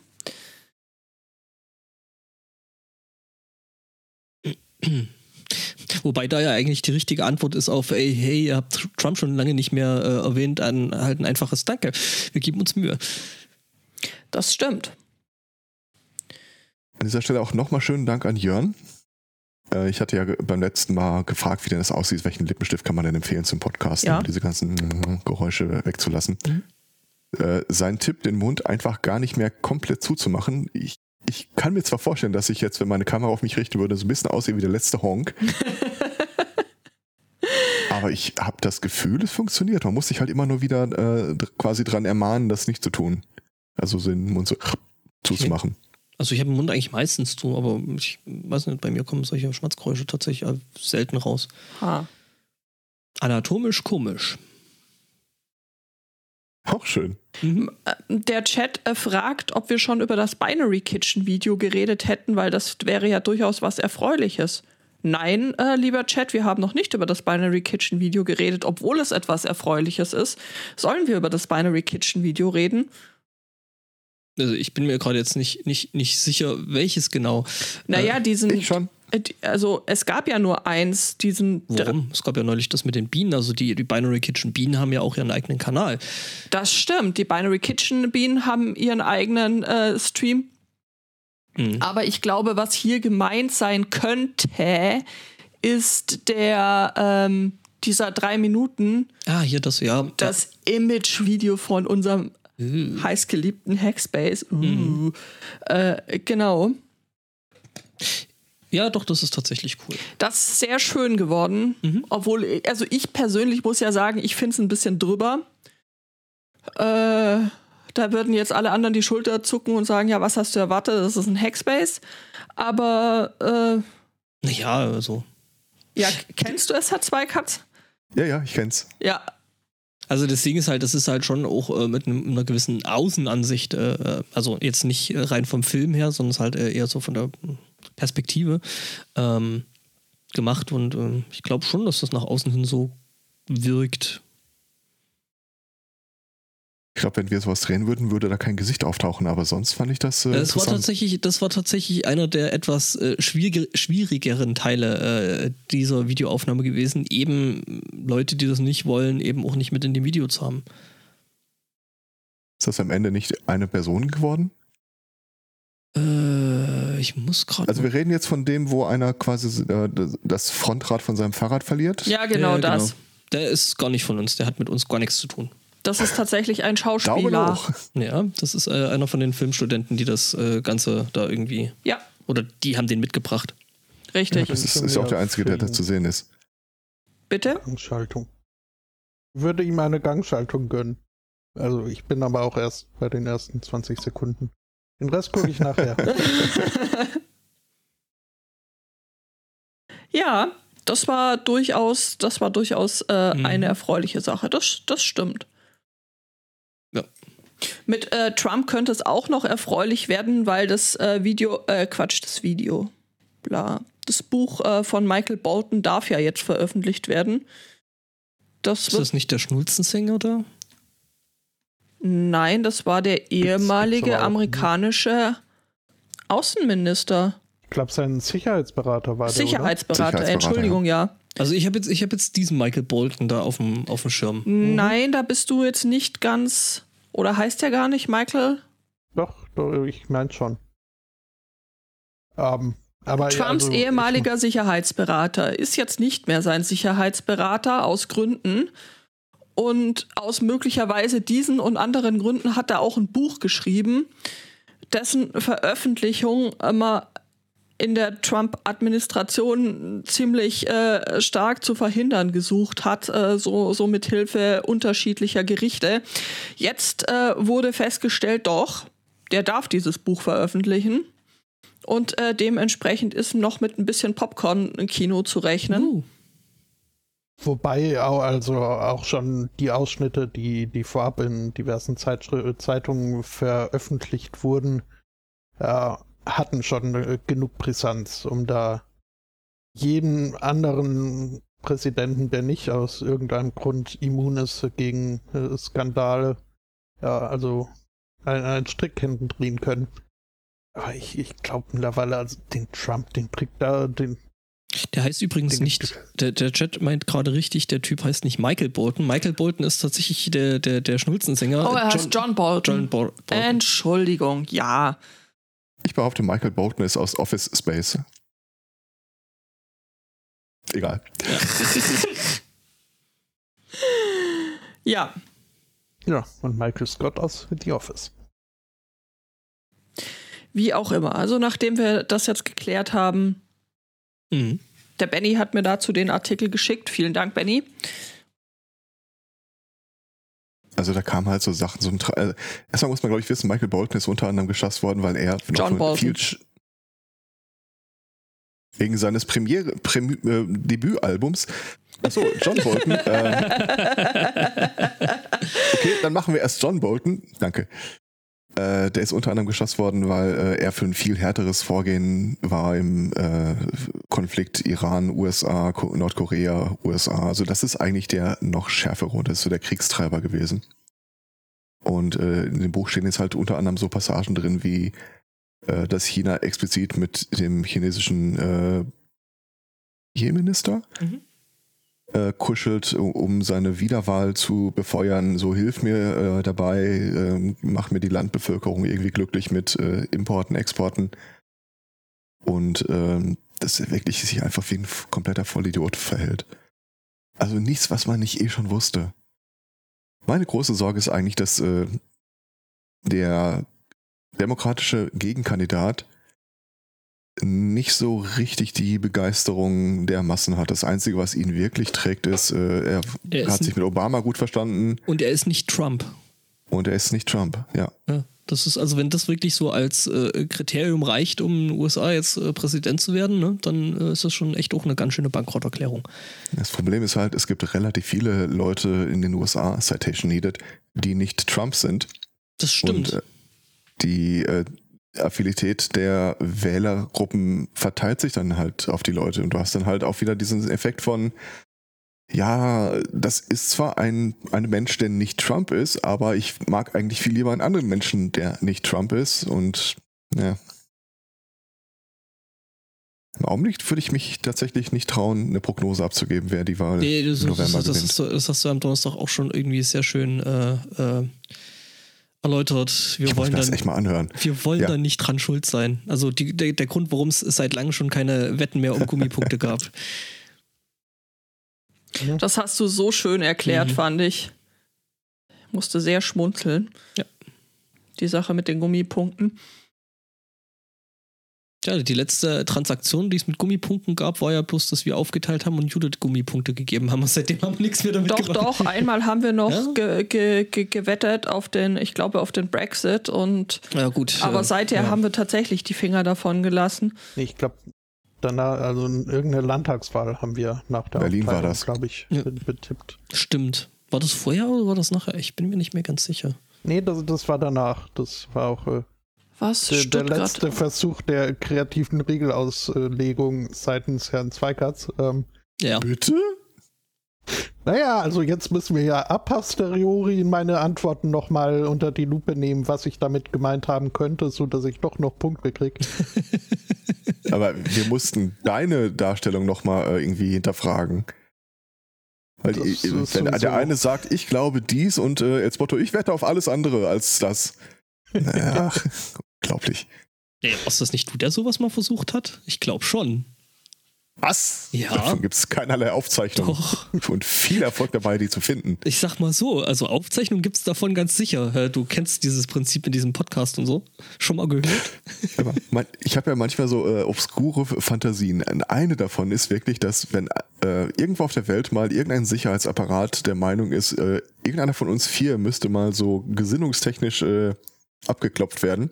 Wobei da ja eigentlich die richtige Antwort ist auf, ey, hey, ihr habt Trump schon lange nicht mehr äh, erwähnt, ein, halt ein einfaches Danke. Wir geben uns Mühe. Das stimmt. An dieser Stelle auch nochmal schönen Dank an Jörn. Äh, Ich hatte ja beim letzten Mal gefragt, wie denn das aussieht, welchen Lippenstift kann man denn empfehlen zum Podcasten, Ja. um diese ganzen mm, Geräusche wegzulassen. Äh, sein Tipp, den Mund einfach gar nicht mehr komplett zuzumachen. Ich, ich kann mir zwar vorstellen, dass ich jetzt, wenn meine Kamera auf mich richten würde, so ein bisschen aussehe wie der letzte Honk. Aber ich habe das Gefühl, es funktioniert. Man muss sich halt immer nur wieder äh, quasi dran ermahnen, das nicht zu tun. Also so den Mund so zuzumachen. Also ich habe den Mund eigentlich meistens zu, aber ich weiß nicht, bei mir kommen solche Schmatzgeräusche tatsächlich äh, selten raus. Ha. Anatomisch komisch. Auch schön. Mhm. Der Chat äh, fragt, ob wir schon über das Binary Kitchen Video geredet hätten, weil das wäre ja durchaus was Erfreuliches. Nein, äh, lieber Chat, wir haben noch nicht über das Binary Kitchen Video geredet, obwohl es etwas Erfreuliches ist. Sollen wir über das Binary Kitchen Video reden? Also ich bin mir gerade jetzt nicht, nicht, nicht sicher, welches genau. Naja, diesen. Ich schon. äh, Also, es gab ja nur eins, diesen. Warum? Es gab ja neulich das mit den Bienen. Also die, die Binary Kitchen Bienen haben ja auch ihren eigenen Kanal. Das stimmt. Die Binary Kitchen Bienen haben ihren eigenen äh, Stream. Mhm. Aber ich glaube, was hier gemeint sein könnte, ist der ähm, dieser drei Minuten Ah, hier das, ja. das Image-Video von unserem Äh. heißgeliebten Hackspace. Uh. Mhm. Äh, genau. Ja, doch, das ist tatsächlich cool. Das ist sehr schön geworden. Mhm. Obwohl, also ich persönlich muss ja sagen, ich finde es ein bisschen drüber. Äh, da würden jetzt alle anderen die Schulter zucken und sagen, ja, was hast du erwartet? Das ist ein Hackspace. Aber äh, Ja, also. ja, kennst du es, hat zwei Cuts? Ja, ja, ich kenn's. Ja, Also das Ding ist halt, das ist halt schon auch äh, mit einem- einer gewissen Außenansicht, äh, also jetzt nicht äh, rein vom Film her, sondern es ist halt äh, eher so von der Perspektive ähm, gemacht und ähm, ich glaube schon, dass das nach außen hin so wirkt. Ich glaube, wenn wir sowas drehen würden, würde da kein Gesicht auftauchen, aber sonst fand ich das äh, Das war interessant. tatsächlich, das war tatsächlich einer der etwas äh, schwierig, schwierigeren Teile äh, dieser Videoaufnahme gewesen, eben Leute, die das nicht wollen, eben auch nicht mit in dem Video zu haben. Ist das am Ende nicht eine Person geworden? Äh, ich muss gerade. Also wir reden jetzt von dem, wo einer quasi äh, das Frontrad von seinem Fahrrad verliert. ja, genau Ja, das. Der ist gar nicht von uns, der hat mit uns gar nichts zu tun. Das ist tatsächlich ein Schauspieler. Ja, das ist äh, einer von den Filmstudenten, die das äh, Ganze da irgendwie. Ja, Oder die haben den mitgebracht. richtig. Das ist, ist ja auch der Einzige, der da zu sehen ist. Bitte? Gangschaltung. Würde ihm eine Gangschaltung gönnen. Also ich bin aber auch erst bei den ersten 20 Sekunden. Den Rest gucke ich nachher. Ja, das war durchaus, das war durchaus äh, Mhm. eine erfreuliche Sache. Das, das stimmt. Mit äh, Trump könnte es auch noch erfreulich werden, weil das äh, Video, äh, Quatsch, das Video, bla, das Buch äh, von Michael Bolton darf ja jetzt veröffentlicht werden. Das ist das nicht der Schnulzensänger, oder? Nein, das war der ehemalige amerikanische Außenminister. Ich glaube, sein Sicherheitsberater war Sicherheitsberater, der, Sicherheitsberater Entschuldigung, ja. ja. Also ich habe jetzt, hab jetzt diesen Michael Bolton da auf dem, auf dem Schirm. Nein, da bist du jetzt nicht ganz. Oder heißt der gar nicht Michael? Doch, doch ich meine schon. Aber Trumps also, ehemaliger Sicherheitsberater ist jetzt nicht mehr sein Sicherheitsberater aus Gründen. Und aus möglicherweise diesen und anderen Gründen hat er auch ein Buch geschrieben, dessen Veröffentlichung immer in der Trump-Administration ziemlich äh, stark zu verhindern gesucht hat, äh, so, so mit Hilfe unterschiedlicher Gerichte. Jetzt äh, wurde festgestellt, doch, der darf dieses Buch veröffentlichen. Und äh, dementsprechend ist noch mit ein bisschen Popcorn-Kino zu rechnen. Uh. Wobei auch, also auch schon die Ausschnitte, die, die vorab in diversen Zeitschri Zeitungen veröffentlicht wurden, äh, hatten schon äh, genug Brisanz, um da jeden anderen Präsidenten, der nicht aus irgendeinem Grund immun ist gegen äh, Skandale, ja, also einen Strick hinten drehen können. Aber ich, ich glaube mittlerweile, also den Trump, den kriegt da, den. Der heißt übrigens nicht, der, der Chat meint gerade richtig, der Typ heißt nicht Michael Bolton. Michael Bolton ist tatsächlich der, der, der Schnulzensänger. Oh, er heißt John, John Bolton. John Bo Bolton. Entschuldigung, ja. Ich behaupte, Michael Bolton ist aus Office Space. Egal. ja. Ja, und Michael Scott aus The Office. Wie auch immer. Also nachdem wir das jetzt geklärt haben, mhm. der Benny hat mir dazu den Artikel geschickt. Vielen Dank, Benny. Also da kamen halt so Sachen, so ein Tra äh, erstmal muss man glaube ich wissen, Michael Bolton ist unter anderem geschasst worden, weil er John Bolton. wegen seines Premiere Premi äh, Debütalbums. Achso, John Bolton. äh, okay, dann machen wir erst John Bolton. Danke. Äh, der ist unter anderem geschossen worden, weil äh, er für ein viel härteres Vorgehen war im äh, Konflikt Iran, USA, Ko Nordkorea, USA. Also das ist eigentlich der noch schärfere, das ist so der Kriegstreiber gewesen. Und äh, in dem Buch stehen jetzt halt unter anderem so Passagen drin, wie äh, dass China explizit mit dem chinesischen äh, Premierminister mhm äh, kuschelt, um seine Wiederwahl zu befeuern. So hilf mir äh, dabei, äh, mach mir die Landbevölkerung irgendwie glücklich mit äh, Importen, Exporten. Und ähm, dass er wirklich sich einfach wie ein kompletter Vollidiot verhält. Also nichts, was man nicht eh schon wusste. Meine große Sorge ist eigentlich, dass äh, der demokratische Gegenkandidat nicht so richtig die Begeisterung der Massen hat. Das Einzige, was ihn wirklich trägt, ist, äh, er, er hat sich mit Obama gut verstanden. Und er ist nicht Trump. Und er ist nicht Trump, ja. ja das ist, also wenn das wirklich so als äh, Kriterium reicht, um in den USA jetzt äh, Präsident zu werden, ne, dann äh, ist das schon echt auch eine ganz schöne Bankrotterklärung. Das Problem ist halt, es gibt relativ viele Leute in den USA, Citation Needed, die nicht Trump sind. Das stimmt. Und, äh, die äh, Affinität der Wählergruppen verteilt sich dann halt auf die Leute und du hast dann halt auch wieder diesen Effekt von, ja, das ist zwar ein, ein Mensch, der nicht Trump ist, aber ich mag eigentlich viel lieber einen anderen Menschen, der nicht Trump ist und ja. Im Augenblick würde ich mich tatsächlich nicht trauen, eine Prognose abzugeben, wer die Wahl nee, das, im November das, das, gewinnt. Das, das, hast du am Donnerstag auch schon irgendwie sehr schön äh, äh, erläutert. Wir ich wollen muss dann, echt mal anhören. Wir wollen ja. dann nicht dran schuld sein. Also die, der, der Grund, warum es seit langem schon keine Wetten mehr um Gummipunkte gab. Das hast du so schön erklärt, mhm. fand ich. ich. Musste sehr schmunzeln. Ja. Die Sache mit den Gummipunkten. Ja, die letzte Transaktion, die es mit Gummipunkten gab, war ja bloß, dass wir aufgeteilt haben und Judith Gummipunkte gegeben haben. Und seitdem haben wir nichts mehr damit doch, gemacht. Doch, doch. Einmal haben wir noch ja? ge ge ge gewettet auf den, ich glaube, auf den Brexit. Und, ja, gut. Aber seither ja. haben wir tatsächlich die Finger davon gelassen. Ich glaube, danach, also in irgendeine Landtagswahl haben wir nach der Berlin war das, glaube ich, ja. betippt. Stimmt. War das vorher oder war das nachher? Ich bin mir nicht mehr ganz sicher. Nee, das, das war danach. Das war auch äh, Was? der, der Stuttgart? letzte Versuch der kreativen Regelauslegung seitens Herrn Zweikatz. Ähm, Ja. Bitte? naja, also jetzt müssen wir ja a posteriori meine Antworten nochmal unter die Lupe nehmen, was ich damit gemeint haben könnte, sodass ich doch noch Punkte kriege. Aber wir mussten deine Darstellung nochmal äh, irgendwie hinterfragen. Weil die, ist wenn sowieso- der eine sagt, ich glaube dies und äh, jetzt Motto, ich wette auf alles andere als das. Naja, unglaublich. Nee, was das nicht du, der sowas mal versucht hat? Ich glaube schon. Was? Ja. Davon gibt es keinerlei Aufzeichnungen. Doch. Und viel Erfolg dabei, die zu finden. Ich sag mal so, also Aufzeichnungen gibt es davon ganz sicher. Du kennst dieses Prinzip in diesem Podcast und so. Schon mal gehört? Ich habe ja manchmal so äh, obskure Fantasien. Eine davon ist wirklich, dass wenn äh, irgendwo auf der Welt mal irgendein Sicherheitsapparat der Meinung ist, äh, irgendeiner von uns vier müsste mal so gesinnungstechnisch äh, abgeklopft werden,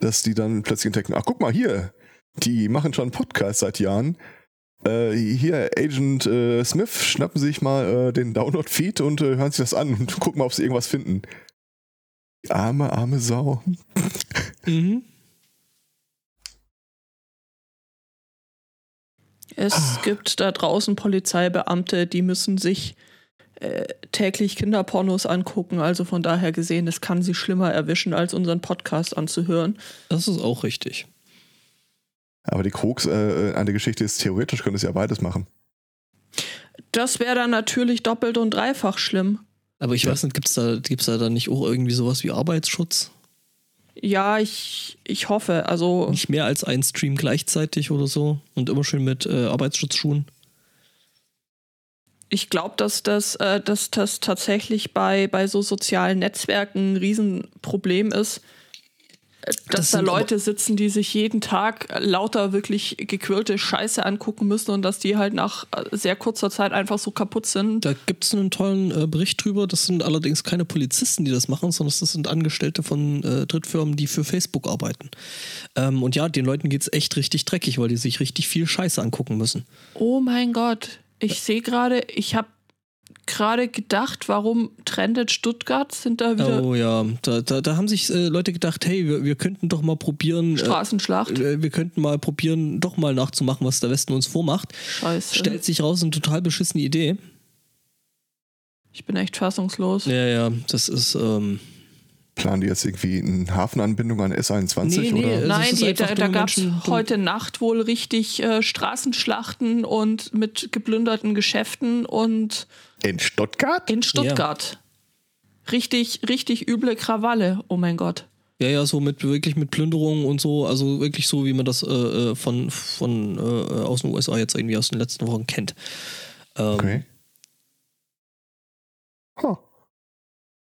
dass die dann plötzlich entdecken, ach guck mal hier, die machen schon einen Podcast seit Jahren. Äh, hier, Agent äh, Smith, schnappen sich mal äh, den Download-Feed und äh, hören sich das an und gucken mal, ob sie irgendwas finden. Arme, arme Sau. Mhm. Es gibt da draußen Polizeibeamte, die müssen sich äh, täglich Kinderpornos angucken. Also von daher gesehen, es kann sie schlimmer erwischen, als unseren Podcast anzuhören. Das ist auch richtig. Aber die Krux äh, an der Geschichte ist, theoretisch könnte es ja beides machen. Das wäre dann natürlich doppelt und dreifach schlimm. Aber ich weiß nicht, gibt es da, gibt's da dann nicht auch irgendwie sowas wie Arbeitsschutz? Ja, ich, ich hoffe. Also Nicht mehr als ein Stream gleichzeitig oder so? Und immer schön mit äh, Arbeitsschutzschuhen? Ich glaube, dass das, äh, dass das tatsächlich bei, bei so sozialen Netzwerken ein Riesenproblem ist. äh, Dass Das da Leute sitzen, die sich jeden Tag lauter wirklich gequirlte Scheiße angucken müssen und dass die halt nach äh, sehr kurzer Zeit einfach so kaputt sind. Da gibt es einen tollen äh, Bericht drüber. Das sind allerdings keine Polizisten, die das machen, sondern das sind Angestellte von äh, Drittfirmen, die für Facebook arbeiten. Ähm, und ja, den Leuten geht es echt richtig dreckig, weil die sich richtig viel Scheiße angucken müssen. Oh mein Gott, ich sehe gerade, ich habe gerade gedacht, warum trendet Stuttgart? Sind da wieder Oh ja, da, da, da haben sich äh, Leute gedacht, hey, wir, wir könnten doch mal probieren. Straßenschlacht? Äh, wir könnten mal probieren, doch mal nachzumachen, was der Westen uns vormacht. Scheiße. Stellt sich raus, eine total beschissene Idee. Ich bin echt fassungslos. Ja, ja, das ist. Ähm, Planen die jetzt irgendwie eine Hafenanbindung an S21 Nee, nee, oder? Das Nein, die, da, da gab es heute Nacht wohl richtig äh, Straßenschlachten und mit geplünderten Geschäften und In Stuttgart? in Stuttgart. Richtig, richtig üble Krawalle. Oh mein Gott. ja, ja, so mit wirklich mit Plünderungen und so, also wirklich so, wie man das äh, äh, von, von äh, aus den USA jetzt irgendwie aus den letzten Wochen kennt. Ähm, Okay.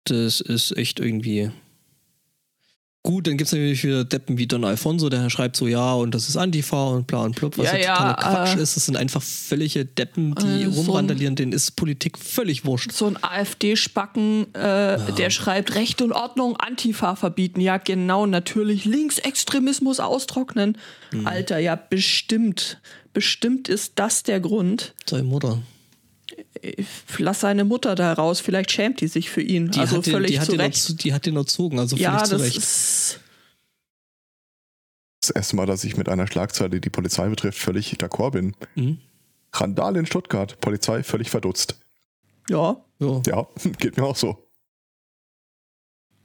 Das ist echt irgendwie. Gut, dann gibt es natürlich wieder Deppen wie Don Alfonso, der schreibt so, ja, und das ist Antifa und bla und blub, was Ja, ja, ja, totaler Quatsch äh, ist. Das sind einfach völlige Deppen, die äh, so rumrandalieren, denen ist Politik völlig wurscht. So ein AfD-Spacken, äh, der schreibt Recht und Ordnung, Antifa verbieten. Ja, genau, natürlich. Linksextremismus austrocknen. Mhm. Alter, ja, bestimmt. Bestimmt ist das der Grund. Seine Mutter. Lass seine Mutter da raus, vielleicht schämt die sich für ihn. Die, also hat, den, völlig die, hat zu den Recht. erzo- die hat den erzogen, also völlig Ja, zu das Recht. ist. Das erste Mal, dass ich mit einer Schlagzeile, die die Polizei betrifft, völlig d'accord bin. Mhm. Randale in Stuttgart, Polizei völlig verdutzt. Ja, Ja. Ja, geht mir auch so.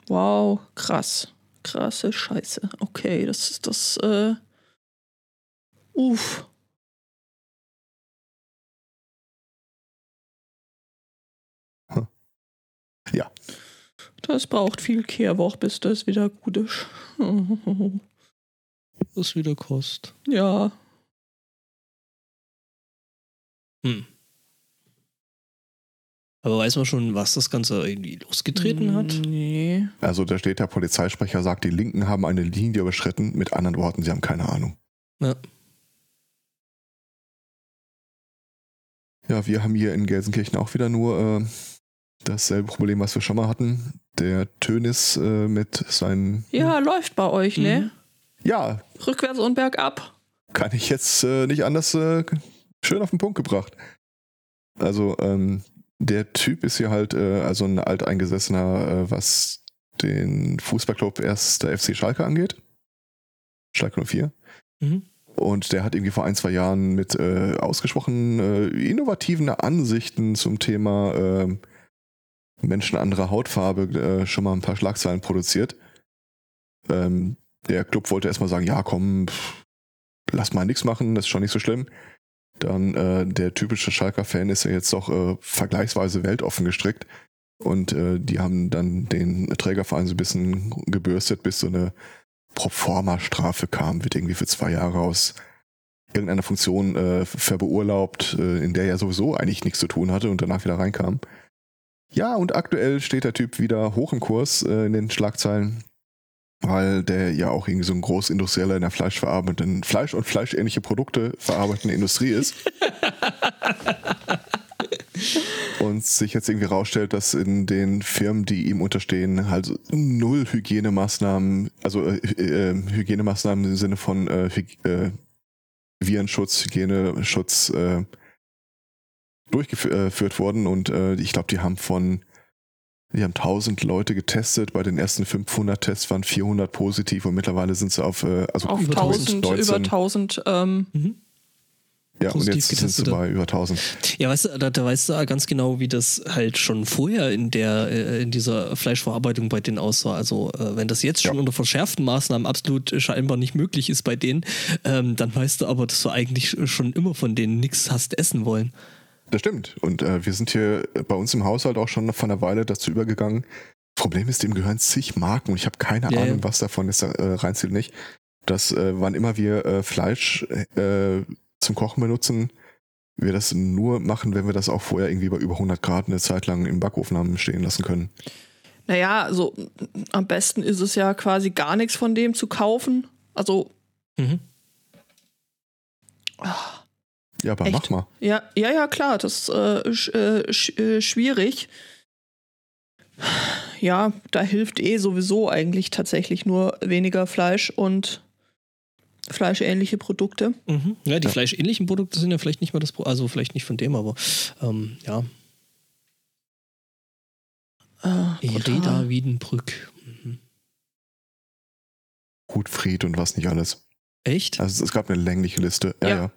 wow, krass. Krasse Scheiße. Okay, das ist das. Äh, uff. Ja. Das braucht viel Kehrwoch, bis das wieder gut ist. Was wieder kostet. ja. Hm. Aber weiß man schon, was das Ganze irgendwie losgetreten hat? Nee. Also da steht der Polizeisprecher, sagt, die Linken haben eine Linie überschritten. Mit anderen Worten, sie haben keine Ahnung. Ja. Ja, wir haben hier in Gelsenkirchen auch wieder nur äh, dasselbe Problem, was wir schon mal hatten. Der Tönis äh, mit seinen... Ja, läuft bei euch, ne? Mhm. Ja, Rückwärts und bergab. kann ich jetzt äh, nicht anders äh, schön auf den Punkt gebracht. Also, ähm, der Typ ist hier halt äh, also ein alteingesessener, äh, was den Fußballclub 1. FC Schalke angeht. Schalke 04. Mhm. Und der hat irgendwie vor ein, zwei Jahren mit äh, ausgesprochen äh, innovativen Ansichten zum Thema äh, Menschen anderer Hautfarbe äh, schon mal ein paar Schlagzeilen produziert. Ähm, der Club wollte erstmal sagen, ja komm, pff, lass mal nichts machen, das ist schon nicht so schlimm. Dann äh, der typische Schalker-Fan ist ja jetzt doch äh, vergleichsweise weltoffen gestrickt. Und äh, die haben dann den Trägerverein so ein bisschen gebürstet, bis so eine Proforma-Strafe kam, wird irgendwie für zwei Jahre aus irgendeiner Funktion äh, verbeurlaubt, äh, in der er sowieso eigentlich nichts zu tun hatte und danach wieder reinkam. Ja, und aktuell steht der Typ wieder hoch im Kurs äh, in den Schlagzeilen, weil der ja auch irgendwie so ein Großindustrieller in der fleischverarbeitenden, Fleisch- und fleischähnliche Produkte verarbeitenden Industrie ist. und sich jetzt irgendwie rausstellt, dass in den Firmen, die ihm unterstehen, halt null Hygienemaßnahmen, also äh, äh, Hygienemaßnahmen im Sinne von äh, Hyg äh, Virenschutz, Hygieneschutz äh, durchgeführt wurden und äh, ich glaube, die haben von die haben 1000 Leute getestet, bei den ersten 500 Tests waren 400 positiv und mittlerweile sind sie auf, äh, also Auf über 1000, 19. über 1000. Ähm, Mhm. Ja, und positiv jetzt sind sie bei über 1000. Ja, weißt du, da, da weißt du ganz genau, wie das halt schon vorher in der äh, in dieser Fleischverarbeitung bei denen aussah. Also äh, wenn das jetzt schon Ja. unter verschärften Maßnahmen absolut äh, scheinbar nicht möglich ist bei denen, ähm, dann weißt du aber, dass du eigentlich schon immer von denen nichts hast essen wollen. Das stimmt. Und äh, wir sind hier bei uns im Haushalt auch schon vor einer Weile dazu übergegangen. Problem ist, dem gehören zig Marken und ich habe keine Ja, Ahnung, was davon jetzt äh, reinzählt nicht. Dass äh, wann immer wir äh, Fleisch äh, zum Kochen benutzen, wir das nur machen, wenn wir das auch vorher irgendwie bei über 100 Grad eine Zeit lang im Backofen haben stehen lassen können. naja, also am besten ist es ja quasi gar nichts von dem zu kaufen. Also, Mhm. Ja, aber Echt? mach mal. ja, ja, ja, klar, das ist äh, sch, äh, sch, äh, schwierig. Ja, da hilft eh sowieso eigentlich tatsächlich nur weniger Fleisch und fleischähnliche Produkte. Mhm. Ja, die Ja. fleischähnlichen Produkte sind ja vielleicht nicht mal das, Pro also vielleicht nicht von dem, aber ähm, ja, Äh, brutal. Reda Wiedenbrück. Mhm. Hutfried und was nicht alles. Echt? Also es gab eine längliche Liste. Ja, Ja. ja.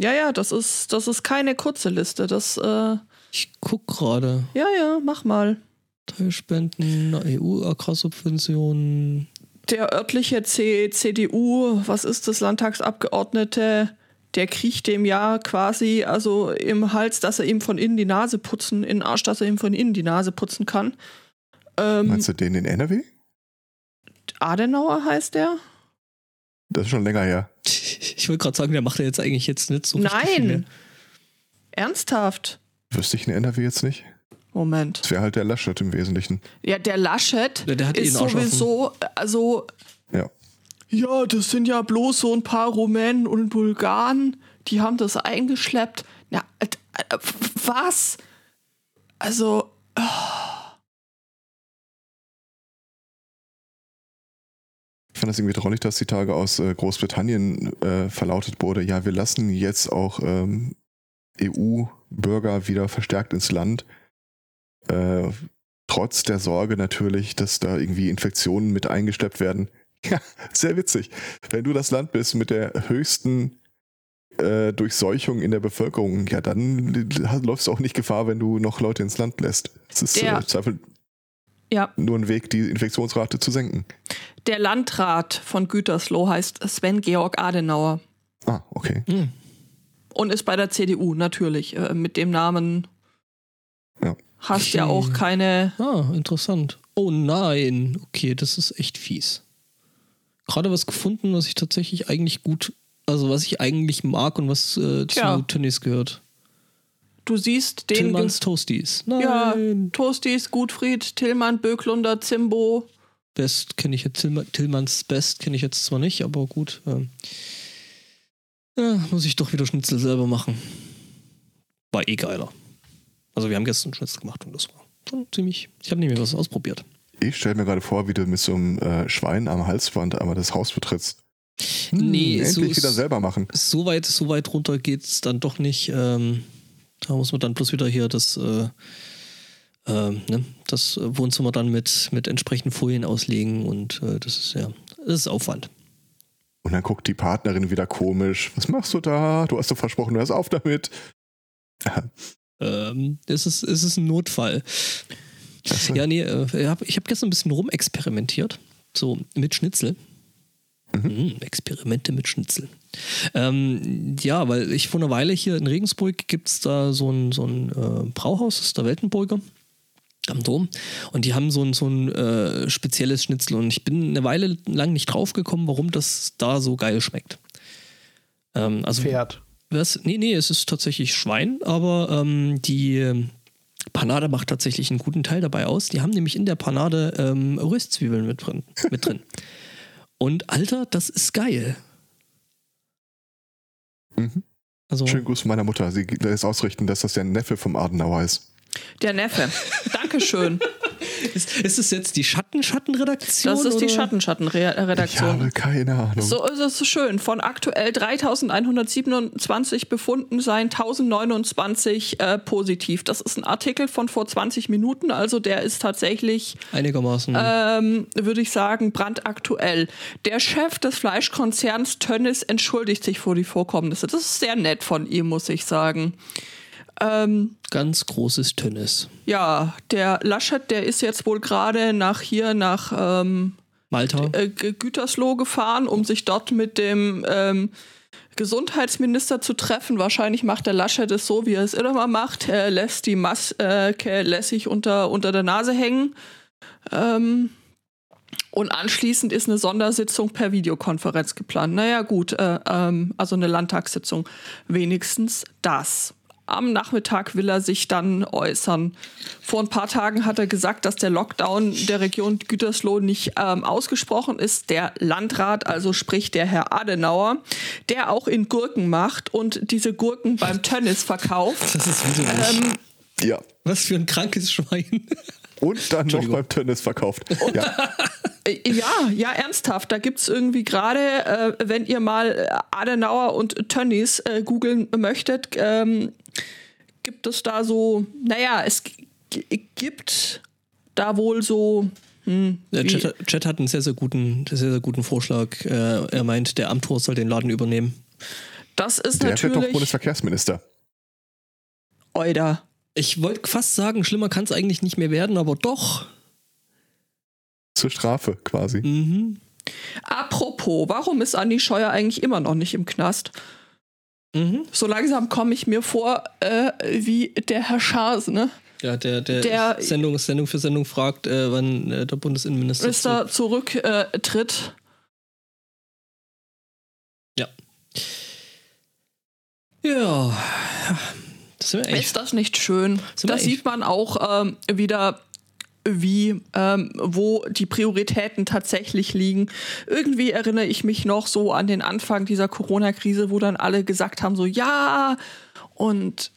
Ja, ja, das ist, das ist keine kurze Liste. Das, äh, ja, Ich guck gerade. ja, mach mal. Teilspenden, EU-Agrarsubventionen. Der örtliche C CDU, was ist das, Landtagsabgeordnete, der kriegt dem ja quasi also im Hals, dass er ihm von innen die Nase putzen, in den Arsch, dass er ihm von innen die Nase putzen kann. Ähm, Meinst du den in NRW? Adenauer heißt der? Das ist schon länger her. Ich wollte gerade sagen, der macht ja jetzt eigentlich jetzt nicht so. Nein. Ernsthaft? Wüsste ich in NRW jetzt nicht. Moment. Das wäre halt der Laschet im Wesentlichen. Ja, der Laschet Ja, der hat eh ist sowieso, also Ja. Ja, das sind ja bloß so ein paar Rumänen und Bulgaren, die haben das eingeschleppt. Na, äh, äh, was? Also, Ich fand das irgendwie drollig, dass die Tage aus äh, Großbritannien äh, verlautet wurde, ja, wir lassen jetzt auch ähm, EU-Bürger wieder verstärkt ins Land. Äh, trotz der Sorge natürlich, dass da irgendwie Infektionen mit eingeschleppt werden. Ja, sehr witzig. Wenn du das Land bist mit der höchsten äh, Durchseuchung in der Bevölkerung, ja, dann läufst du auch nicht Gefahr, wenn du noch Leute ins Land lässt. Es ist Der- äh, Zweifel ja, nur ein Weg, die Infektionsrate zu senken. der Landrat von Gütersloh heißt Sven Georg Adenauer Ah, okay. Hm. und ist bei der CDU natürlich. Äh, mit dem Namen Ja. hast ja auch keine. Ah, interessant. Oh nein. Okay, das ist echt fies. Gerade was gefunden, was ich tatsächlich eigentlich gut, also was ich eigentlich mag und was äh, zu Tja. Tennis gehört. Du siehst den. Tillmanns Toasties. ja, Nein. Toasties, Gutfried, Tillmann, Böklunder, Zimbo. Best kenne ich jetzt, Tillma- Tillmanns Best kenne ich jetzt zwar nicht, aber gut. Ähm, ja, muss ich doch wieder Schnitzel selber machen. War eh geiler. Also wir haben gestern Schnitzel gemacht und das war schon ziemlich. Ich habe nämlich was ausprobiert. Ich stelle mir gerade vor, wie du mit so einem äh, Schwein am Halsband einmal das Haus betrittst. Nee, Hm, so endlich wieder ist- selber machen. So weit, so weit runter geht's dann doch nicht. Ähm, da muss man dann bloß wieder hier das, äh, ähm, ne, das Wohnzimmer dann mit, mit entsprechenden Folien auslegen und äh, das ist ja, das ist Aufwand. Und dann guckt die Partnerin wieder komisch. Was machst du da? Du hast doch versprochen, du hörst auf damit. ähm, es, ist, es ist ein Notfall. So. Ja, nee, äh, ich habe gestern ein bisschen rumexperimentiert. So mit Schnitzel. Mhm. Hm, Experimente mit Schnitzel. Ähm, ja, weil ich vor einer Weile hier in Regensburg gibt es da so ein, so ein äh, Brauhaus, das ist der Weltenburger am Dom. Und die haben so ein, so ein äh, spezielles Schnitzel. Und ich bin eine Weile lang nicht draufgekommen, warum das da so geil schmeckt. Ähm, also, Pferd. Was? Nee, nee, es ist tatsächlich Schwein, aber ähm, die Panade macht tatsächlich einen guten Teil dabei aus. Die haben nämlich in der Panade ähm, Röstzwiebeln mit drin. Mit drin. Und Alter, das ist geil. Mhm. Also, Schönen Gruß von meiner Mutter. Sie lässt ausrichten, dass das der Neffe vom Adenauer ist. Der Neffe. Dankeschön. Ist, ist es jetzt die Schatten-Schatten-Redaktion? Das ist oder? die Schatten-Schatten-Redaktion. Ich habe keine Ahnung. So ist es schön. Von aktuell 3127 Befunden seien 1029 äh, positiv. Das ist ein Artikel von vor 20 Minuten, also der ist tatsächlich einigermaßen, ähm, würde ich sagen, brandaktuell. Der Chef des Fleischkonzerns Tönnis entschuldigt sich vor die Vorkommnisse. Das ist sehr nett von ihm, muss ich sagen. Ähm, Ganz großes Tönnis. Ja, der Laschet, der ist jetzt wohl gerade nach hier, nach ähm, Malta. Äh, Gütersloh gefahren, um sich dort mit dem ähm, Gesundheitsminister zu treffen. Wahrscheinlich macht der Laschet es so, wie er es immer macht. Er lässt die Maske lässig unter, unter der Nase hängen. Ähm, und anschließend ist eine Sondersitzung per Videokonferenz geplant. Naja, gut, äh, ähm, also eine Landtagssitzung. Wenigstens das am Nachmittag will er sich dann äußern. Vor ein paar Tagen hat er gesagt, dass der Lockdown der Region Gütersloh nicht ähm, ausgesprochen ist. Der Landrat, also sprich der Herr Adenauer, der auch in Gurken macht und diese Gurken beim Tönnis verkauft. Das ist widerlich. Ähm, ja. Was für ein krankes Schwein. Und dann noch beim Tönnis verkauft. Ja. Äh, ja, ja, ernsthaft. Da gibt es irgendwie gerade, äh, wenn ihr mal Adenauer und Tönnies äh, googeln möchtet, ähm, gibt es da so, naja, es gibt da wohl so. Hm, Chat, Chat, hat einen sehr, sehr guten, sehr, sehr guten Vorschlag. Äh, er meint, der Amtor soll den Laden übernehmen. Das ist der natürlich. Der doch Bundesverkehrsminister. Euda. Ich wollte fast sagen, schlimmer kann es eigentlich nicht mehr werden, aber doch. Zur Strafe quasi. Mhm. Apropos, warum ist Andi Scheuer eigentlich immer noch nicht im Knast? Mhm. So langsam komme ich mir vor äh, wie der Herr Schaas, ne? Ja, der, der, der Sendung, Sendung für Sendung fragt, äh, wann äh, der Bundesinnenminister zurücktritt. ja. Ja. Das ist das nicht schön? Da sieht man auch ähm, wieder wie, ähm, wo die Prioritäten tatsächlich liegen. Irgendwie erinnere ich mich noch so an den Anfang dieser Corona-Krise, wo dann alle gesagt haben, so ja, und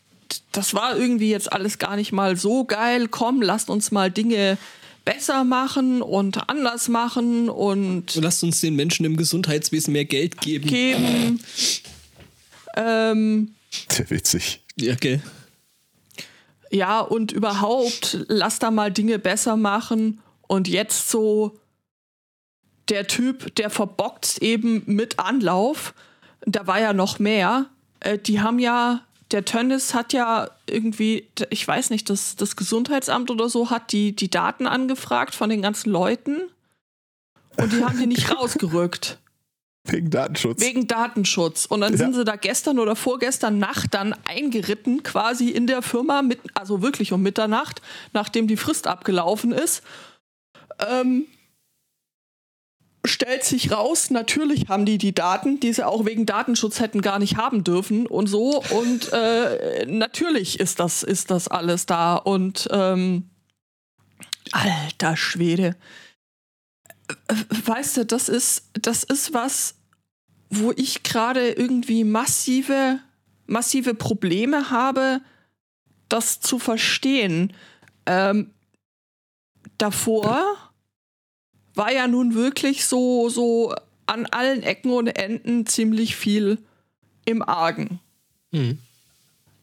das war irgendwie jetzt alles gar nicht mal so geil. Komm, lasst uns mal Dinge besser machen und anders machen und. Lasst uns den Menschen im Gesundheitswesen mehr Geld geben. Geben. ähm, Sehr witzig. Ja, okay ja, und überhaupt, lass da mal Dinge besser machen. Und jetzt so der Typ, der verbockt eben mit Anlauf. Da war ja noch mehr. Äh, die haben ja, der Tönnis hat ja irgendwie, ich weiß nicht, das, das Gesundheitsamt oder so hat die, die Daten angefragt von den ganzen Leuten. Und die haben die nicht rausgerückt. Wegen Datenschutz. Wegen Datenschutz. Und dann ja. sind sie da gestern oder vorgestern Nacht dann eingeritten, quasi in der Firma, mit, also wirklich um Mitternacht, nachdem die Frist abgelaufen ist. Ähm, stellt sich raus, natürlich haben die die Daten, die sie auch wegen Datenschutz hätten gar nicht haben dürfen und so. Und äh, natürlich ist das, ist das alles da. Und ähm, alter Schwede weißt du, das ist, das ist was, wo ich gerade irgendwie massive, massive Probleme habe, das zu verstehen. Ähm, davor war ja nun wirklich so, so an allen Ecken und Enden ziemlich viel im Argen. Mhm.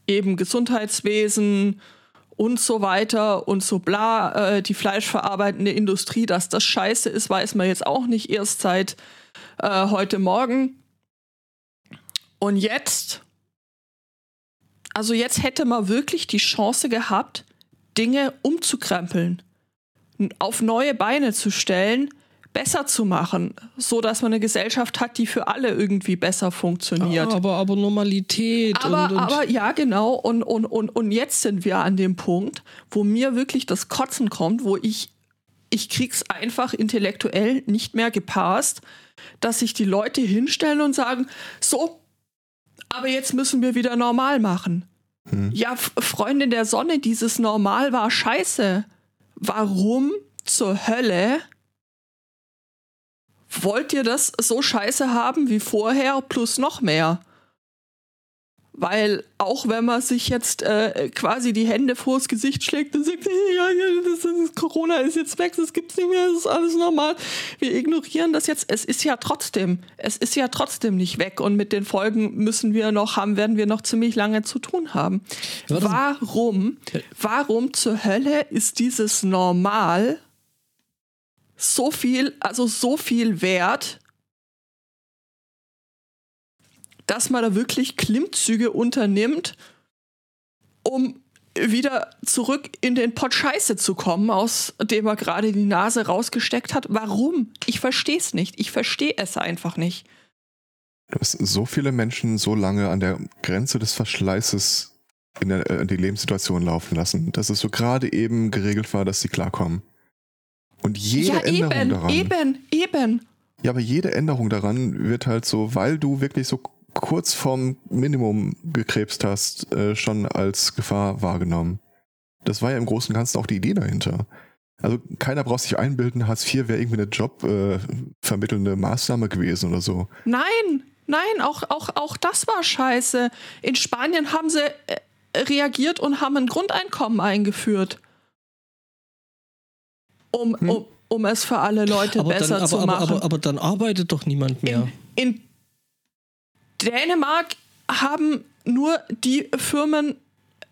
Eben Gesundheitswesen und so weiter und so bla. Äh, die fleischverarbeitende Industrie, dass das scheiße ist, weiß man jetzt auch nicht erst seit äh, heute Morgen. Und jetzt, also jetzt hätte man wirklich die Chance gehabt, Dinge umzukrempeln, auf neue Beine zu stellen, besser zu machen, so dass man eine Gesellschaft hat, die für alle irgendwie besser funktioniert. aber, aber Normalität. Aber, und, und aber ja, genau. Und, und, und, und jetzt sind wir an dem Punkt, wo mir wirklich das Kotzen kommt, wo ich, ich krieg's einfach intellektuell nicht mehr gepasst, dass sich die Leute hinstellen und sagen, so, aber jetzt müssen wir wieder normal machen. Ja, F- Freundin der Sonne, dieses Normal war scheiße. Warum zur Hölle wollt ihr das so scheiße haben wie vorher plus noch mehr? Weil auch wenn man sich jetzt äh, quasi die Hände vors Gesicht schlägt und sagt, ja, ja, das, das, Corona ist jetzt weg, das gibt's nicht mehr, das ist alles normal. Wir ignorieren das jetzt. Es ist ja trotzdem, es ist ja trotzdem nicht weg und mit den Folgen müssen wir noch haben, werden wir noch ziemlich lange zu tun haben. Warum, warum zur Hölle ist dieses Normal so viel, also so viel wert, dass man da wirklich Klimmzüge unternimmt, um wieder zurück in den Pott Scheiße zu kommen, aus dem er gerade die Nase rausgesteckt hat. Warum? Ich verstehe es nicht. Ich verstehe es einfach nicht. Du hast so viele Menschen so lange an der Grenze des Verschleißes in, der, äh, in die Lebenssituation laufen lassen, dass es so gerade eben geregelt war, dass sie klarkommen. Und jede ja, Änderung eben, daran. eben, eben. Ja, aber jede Änderung daran wird halt so, weil du wirklich so kurz vorm Minimum gekrebst hast, äh, schon als Gefahr wahrgenommen. Das war ja im Großen und Ganzen auch die Idee dahinter. Also keiner braucht sich einbilden, Hartz IV wäre irgendwie eine jobvermittelnde äh, Maßnahme gewesen oder so. Nein, nein, auch, auch, auch das war scheiße. In Spanien haben sie äh, reagiert und haben ein Grundeinkommen eingeführt. Um, Hm. um, um es für alle Leute aber, besser dann, zu aber, aber, machen. aber, aber dann arbeitet doch niemand mehr. In, in Dänemark haben nur die Firmen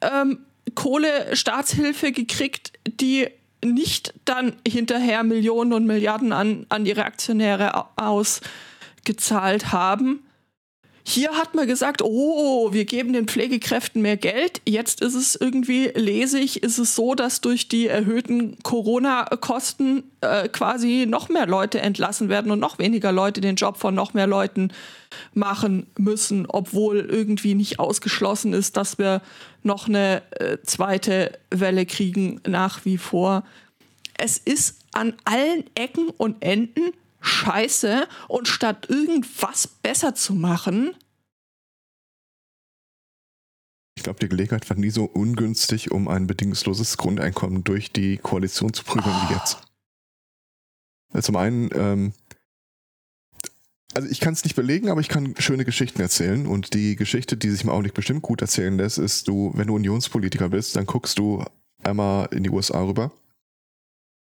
ähm, Kohle-Staatshilfe gekriegt, die nicht dann hinterher Millionen und Milliarden an, an ihre Aktionäre au- ausgezahlt haben. Hier hat man gesagt, oh, wir geben den Pflegekräften mehr Geld. Jetzt ist es irgendwie, lese ich, ist es so, dass durch die erhöhten Corona-Kosten äh, quasi noch mehr Leute entlassen werden und noch weniger Leute den Job von noch mehr Leuten machen müssen, obwohl irgendwie nicht ausgeschlossen ist, dass wir noch eine äh, zweite Welle kriegen nach wie vor. Es ist an allen Ecken und Enden scheiße und statt irgendwas besser zu machen, Ich glaube, die Gelegenheit war nie so ungünstig, um ein bedingungsloses Grundeinkommen durch die Koalition zu prügeln wie jetzt. Also Zum einen, ähm, also ich kann es nicht belegen, aber ich kann schöne Geschichten erzählen. Und die Geschichte, die sich im Augenblick bestimmt gut erzählen lässt, ist, du, wenn du Unionspolitiker bist, dann guckst du einmal in die USA rüber.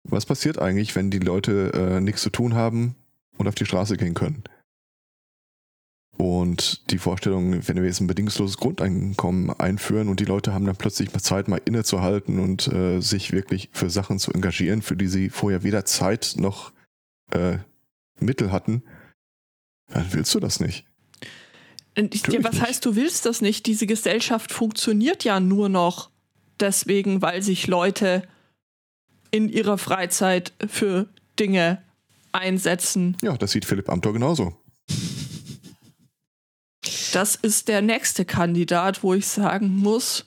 Was passiert eigentlich, wenn die Leute äh, nichts zu tun haben und auf die Straße gehen können? Und die Vorstellung, wenn wir jetzt ein bedingungsloses Grundeinkommen einführen und die Leute haben dann plötzlich mal Zeit, mal innezuhalten und äh, sich wirklich für Sachen zu engagieren, für die sie vorher weder Zeit noch äh, Mittel hatten, dann willst du das nicht. Ich, Natürlich was nicht. heißt, du willst das nicht? Diese Gesellschaft funktioniert ja nur noch deswegen, weil sich Leute in ihrer Freizeit für Dinge einsetzen. Ja, das sieht Philipp Amthor genauso. Das ist der nächste Kandidat, wo ich sagen muss,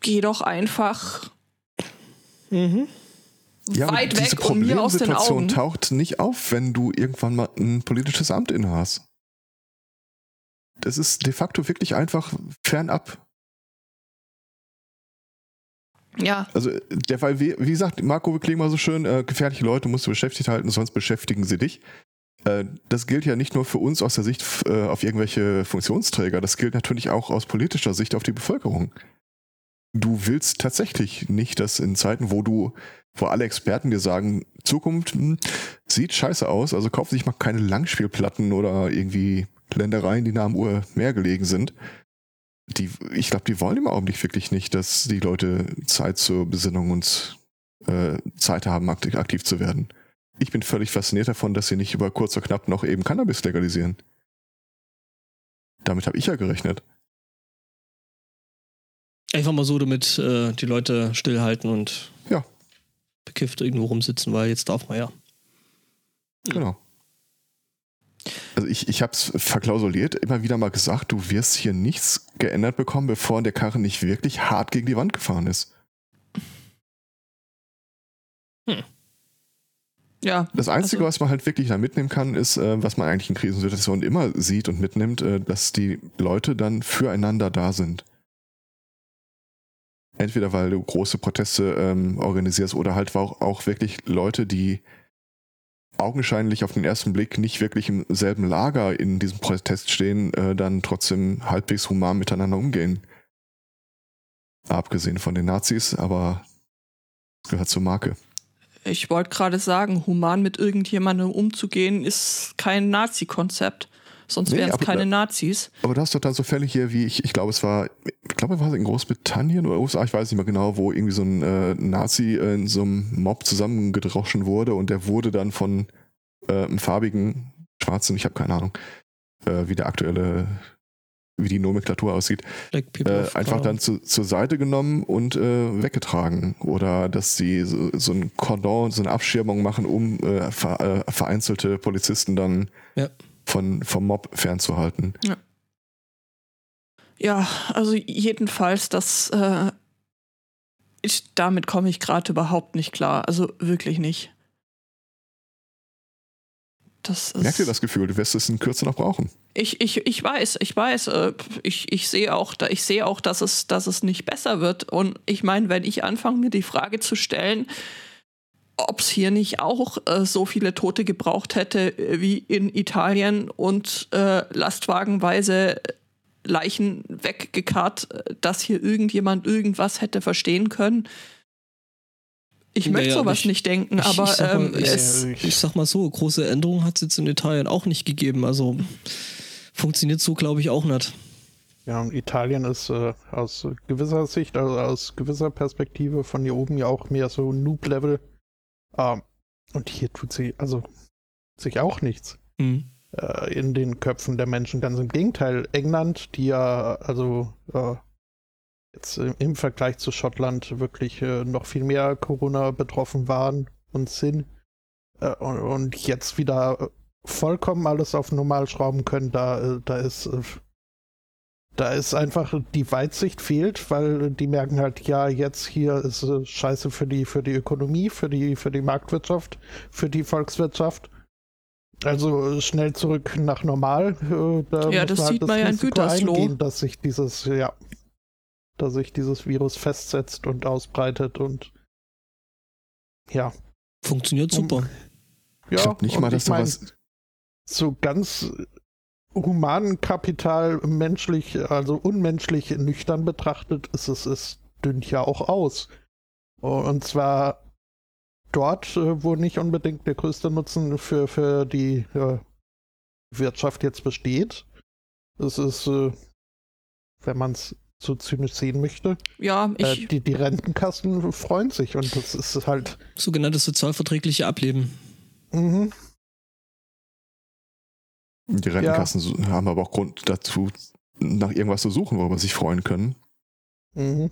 geh doch einfach Mhm. Ja, weit diese weg und mir aus den Problemsituation Augen. taucht nicht auf, wenn du irgendwann mal ein politisches Amt innehast. Das ist de facto wirklich einfach fernab. Ja, Also der Fall, wie, wie sagt Marco klingt mal so schön, äh, gefährliche Leute musst du beschäftigt halten, sonst beschäftigen sie dich. Äh, das gilt ja nicht nur für uns aus der Sicht äh, auf irgendwelche Funktionsträger, das gilt natürlich auch aus politischer Sicht auf die Bevölkerung. Du willst tatsächlich nicht, dass in Zeiten, wo du, wo alle Experten dir sagen, Zukunft hm, sieht scheiße aus, also kauf sich mal keine Langspielplatten oder irgendwie Ländereien, die nah am Uhr mehr gelegen sind. Die, ich glaube, die wollen im Augenblick wirklich nicht, dass die Leute Zeit zur Besinnung und äh, Zeit haben, aktiv, aktiv zu werden. Ich bin völlig fasziniert davon, dass sie nicht über kurz oder knapp noch eben Cannabis legalisieren. Damit habe ich ja gerechnet. Einfach mal so, damit äh, die Leute stillhalten und Ja. bekifft irgendwo rumsitzen, weil jetzt darf man ja. Genau. Also ich, ich habe es verklausuliert, immer wieder mal gesagt, du wirst hier nichts geändert bekommen, bevor der Karren nicht wirklich hart gegen die Wand gefahren ist. Ja. Das Einzige, Also- was man halt wirklich da mitnehmen kann, ist, äh, was man eigentlich in Krisensituationen immer sieht und mitnimmt, äh, dass die Leute dann füreinander da sind. Entweder weil du große Proteste ähm, organisierst oder halt auch, auch wirklich Leute, die augenscheinlich auf den ersten Blick nicht wirklich im selben Lager in diesem Protest stehen, äh, dann trotzdem halbwegs human miteinander umgehen. Abgesehen von den Nazis, aber gehört zur Marke. Ich wollte gerade sagen, human mit irgendjemandem umzugehen, ist kein Nazi-Konzept. Sonst Nee, wären es keine da- Nazis. Aber du hast doch dann so Fälle hier wie, ich, ich glaube, es war, ich glaube, war es in Großbritannien oder USA, ich weiß nicht mehr genau, wo irgendwie so ein äh, Nazi in so einem Mob zusammengedroschen wurde und der wurde dann von äh, einem farbigen Schwarzen, ich habe keine Ahnung, äh, wie der aktuelle, wie die Nomenklatur aussieht, äh, einfach dann zu, zur Seite genommen und äh, weggetragen. Oder dass sie so, so ein Cordon, so eine Abschirmung machen, um äh, ver, äh, vereinzelte Polizisten dann Ja. Von, vom Mob fernzuhalten. Ja, also jedenfalls, das, äh, ich, damit komme ich gerade überhaupt nicht klar. Also wirklich nicht. Das ist, Merkt ihr das Gefühl, du wirst es in Kürze noch brauchen? Ich, ich, ich weiß, ich weiß, äh, ich, ich sehe auch, ich sehe auch, dass es, dass es nicht besser wird. Und ich meine, wenn ich anfange, mir die Frage zu stellen, ob es hier nicht auch äh, so viele Tote gebraucht hätte äh, wie in Italien und äh, lastwagenweise Leichen weggekarrt, äh, dass hier irgendjemand irgendwas hätte verstehen können. Ich möchte Naja, sowas ich- nicht denken, ich- aber ich sag mal, ähm, es, Ich sag mal so, große Änderungen hat es jetzt in Italien auch nicht gegeben. Also funktioniert so, glaube ich, auch nicht. Ja, und Italien ist äh, aus gewisser Sicht, also aus gewisser Perspektive von hier oben ja auch mehr so Noob-Level. Ähm, und hier tut sie, also sich auch nichts Hm. äh, in den Köpfen der Menschen. Ganz im Gegenteil, England, die ja also äh, jetzt im, Vergleich zu Schottland wirklich äh, noch viel mehr Corona betroffen waren und sind äh, und, und jetzt wieder äh, vollkommen alles auf normal schrauben können, da, äh, da ist da ist einfach die Weitsicht fehlt, weil die merken halt, ja, jetzt hier ist äh, scheiße für die, für die Ökonomie, für die, für die Marktwirtschaft, für die Volkswirtschaft. Also schnell zurück nach normal. äh, Da Ja, muss das man sieht man ja in Gütersloh. eingehen, dass sich dieses, ja, dass sich dieses Virus festsetzt und ausbreitet und ja. Funktioniert super. Ja, ich glaube nicht und mal, dass ich da mein, was. so ganz humanen Kapital menschlich, also unmenschlich nüchtern betrachtet, ist es, es dünnt ja auch aus. Und zwar dort, äh, wo nicht unbedingt der größte Nutzen für, für die äh, Wirtschaft jetzt besteht. Es ist, äh, wenn man es so zynisch sehen möchte, ja, äh, ich, die, die Rentenkassen freuen sich und das ist halt, Sogenanntes sozialverträgliche Ableben. mhm, Die Rentenkassen so- haben aber auch Grund dazu, nach irgendwas zu suchen, worüber sie sich freuen können, mhm.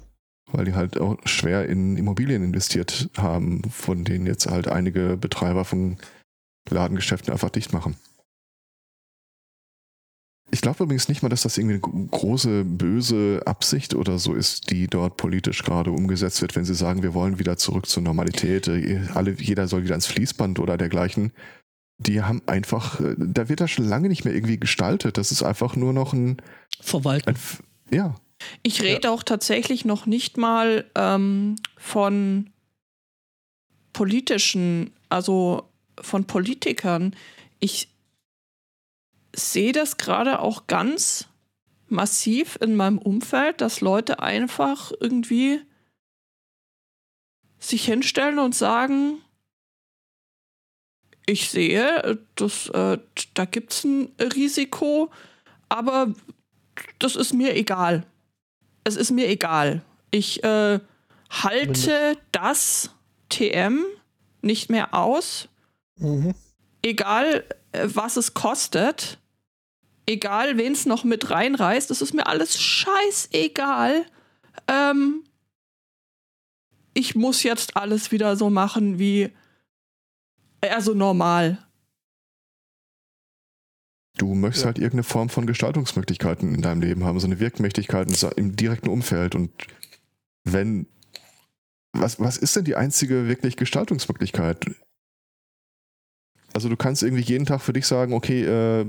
weil die halt auch schwer in Immobilien investiert haben, von denen jetzt halt einige Betreiber von Ladengeschäften einfach dicht machen. Ich glaube übrigens nicht mal, dass das irgendwie eine große böse Absicht oder so ist, die dort politisch gerade umgesetzt wird, wenn sie sagen, wir wollen wieder zurück zur Normalität, äh, alle, jeder soll wieder ins Fließband oder dergleichen. Die haben einfach, äh, da wird das schon lange nicht mehr irgendwie gestaltet. Das ist einfach nur noch ein, Verwalten. ein ja, Ich rede auch tatsächlich noch nicht mal ähm, von politischen, also von Politikern. Ich sehe das gerade auch ganz massiv in meinem Umfeld, dass Leute einfach irgendwie sich hinstellen und sagen, ich sehe, das, äh, da gibt es ein Risiko, aber das ist mir egal. es ist mir egal. Ich äh, halte das TM nicht mehr aus. Mhm. Egal, äh, was es kostet. Egal, wen es noch mit reinreißt. Es ist mir alles scheißegal. Ähm, ich muss jetzt alles wieder so machen wie. Also normal. Du möchtest Ja. halt irgendeine Form von Gestaltungsmöglichkeiten in deinem Leben haben, so eine Wirkmächtigkeit im direkten Umfeld. Und wenn. Was, was ist denn die einzige wirklich Gestaltungsmöglichkeit? Also du kannst irgendwie jeden Tag für dich sagen, okay, äh,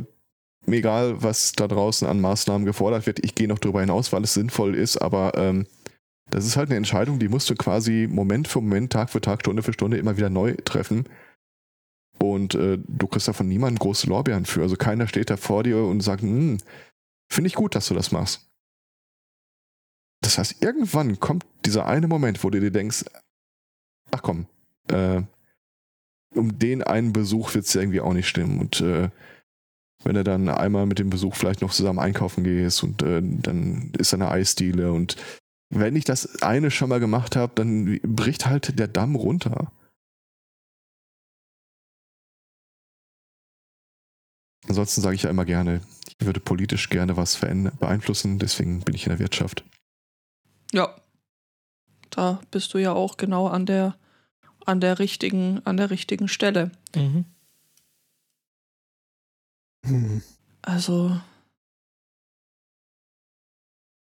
mir egal, was da draußen an Maßnahmen gefordert wird, ich gehe noch darüber hinaus, weil es sinnvoll ist, aber ähm, das ist halt eine Entscheidung, die musst du quasi Moment für Moment, Tag für Tag, Stunde für Stunde immer wieder neu treffen. Und äh, du kriegst davon niemanden große Lorbeeren für. Also keiner steht da vor dir und sagt, hm, finde ich gut, dass du das machst. Das heißt, irgendwann kommt dieser eine Moment, wo du dir denkst, ach komm, äh, um den einen Besuch wird es ja irgendwie auch nicht stimmen. Und äh, wenn du dann einmal mit dem Besuch vielleicht noch zusammen einkaufen gehst und äh, dann ist da eine Eisdiele und wenn ich das eine schon mal gemacht habe, dann bricht halt der Damm runter. Ansonsten sage ich ja immer gerne, ich würde politisch gerne was verändern, beeinflussen, deswegen bin ich in der Wirtschaft. Ja. Da bist du ja auch genau an der, an der richtigen, an der richtigen Stelle. Mhm. Hm. Also,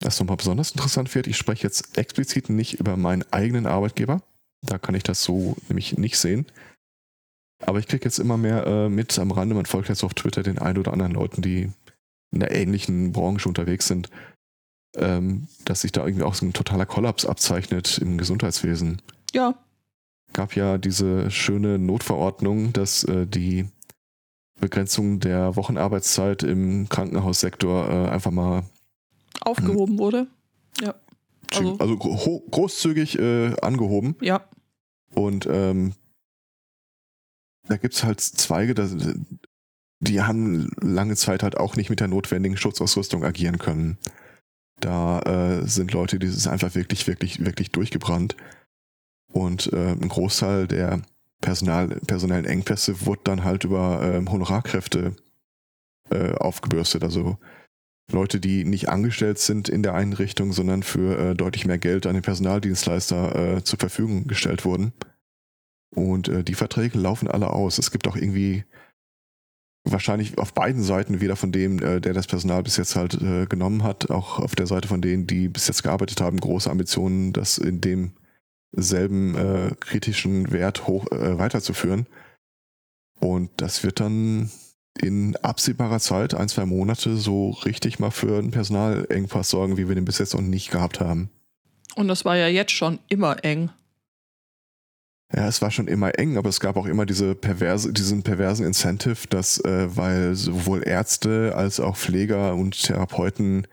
Was nochmal besonders interessant wird, ich spreche jetzt explizit nicht über meinen eigenen Arbeitgeber. Da kann ich das so nämlich nicht sehen. Aber ich kriege jetzt immer mehr äh, mit am Rande, man folgt jetzt auf Twitter den ein oder anderen Leuten, die in der ähnlichen Branche unterwegs sind, ähm, dass sich da irgendwie auch so ein totaler Kollaps abzeichnet im Gesundheitswesen. ja. gab ja diese schöne Notverordnung, dass äh, die Begrenzung der Wochenarbeitszeit im Krankenhaussektor äh, einfach mal Aufgehoben wurde. Ja. Also- also, gro großzügig äh, angehoben. Ja. Und ähm, da gibt es halt Zweige, das, die haben lange Zeit halt auch nicht mit der notwendigen Schutzausrüstung agieren können. Da äh, sind Leute, die sind einfach wirklich, wirklich, wirklich durchgebrannt. Und äh, ein Großteil der Personal, personellen Engpässe wurde dann halt über ähm, Honorarkräfte äh, aufgebürstet. Also Leute, die nicht angestellt sind in der Einrichtung, sondern für äh, deutlich mehr Geld an den Personaldienstleister äh, zur Verfügung gestellt wurden. Und äh, die Verträge laufen alle aus. Es gibt auch irgendwie wahrscheinlich auf beiden Seiten, weder von dem, äh, der das Personal bis jetzt halt äh, genommen hat, auch auf der Seite von denen, die bis jetzt gearbeitet haben, große Ambitionen, das in demselben äh, kritischen Wert hoch äh, weiterzuführen. Und das wird dann in absehbarer Zeit, ein, zwei Monate, so richtig mal für einen Personalengpass sorgen, wie wir den bis jetzt noch nicht gehabt haben. Und das war ja jetzt schon immer eng. Ja, es war schon immer eng, aber es gab auch immer diese perverse, diesen perversen Incentive, dass, äh, weil sowohl Ärzte als auch Pfleger und Therapeuten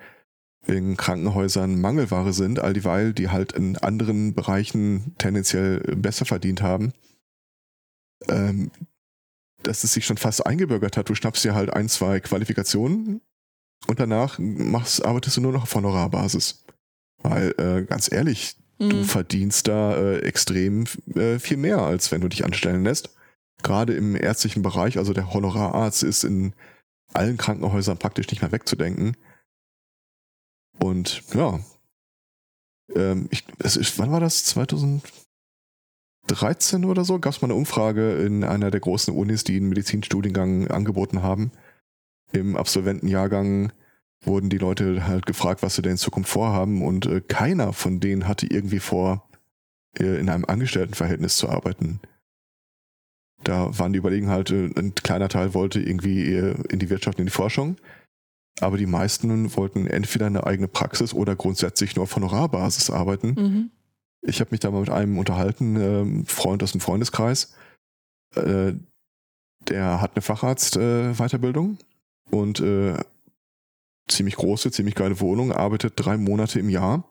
in Krankenhäusern Mangelware sind, all dieweil, die halt in anderen Bereichen tendenziell besser verdient haben, ähm, dass es sich schon fast eingebürgert hat. Du schnappst dir halt ein, zwei Qualifikationen und danach machst, arbeitest du nur noch auf Honorarbasis. Weil, äh, ganz ehrlich, du Mhm. verdienst da äh, extrem äh, viel mehr, als wenn du dich anstellen lässt. Gerade im ärztlichen Bereich, also der Honorararzt ist in allen Krankenhäusern praktisch nicht mehr wegzudenken. Und ja, ähm, ich, es ist, wann war das? 2013 oder so? Gab es mal eine Umfrage in einer der großen Unis, die einen Medizinstudiengang angeboten haben. Im Absolventenjahrgang wurden die Leute halt gefragt, was sie denn in Zukunft vorhaben und äh, keiner von denen hatte irgendwie vor, äh, in einem Angestelltenverhältnis zu arbeiten. Da waren die Überlegen halt, äh, ein kleiner Teil wollte irgendwie äh, in die Wirtschaft, in die Forschung, aber die meisten wollten entweder eine eigene Praxis oder grundsätzlich nur auf Honorarbasis arbeiten. Mhm. Ich habe mich da mal mit einem unterhalten, ähm, Freund aus dem Freundeskreis. Äh, der hat eine Facharzt-Weiterbildung und äh, ziemlich große, ziemlich geile Wohnung, arbeitet drei Monate im Jahr.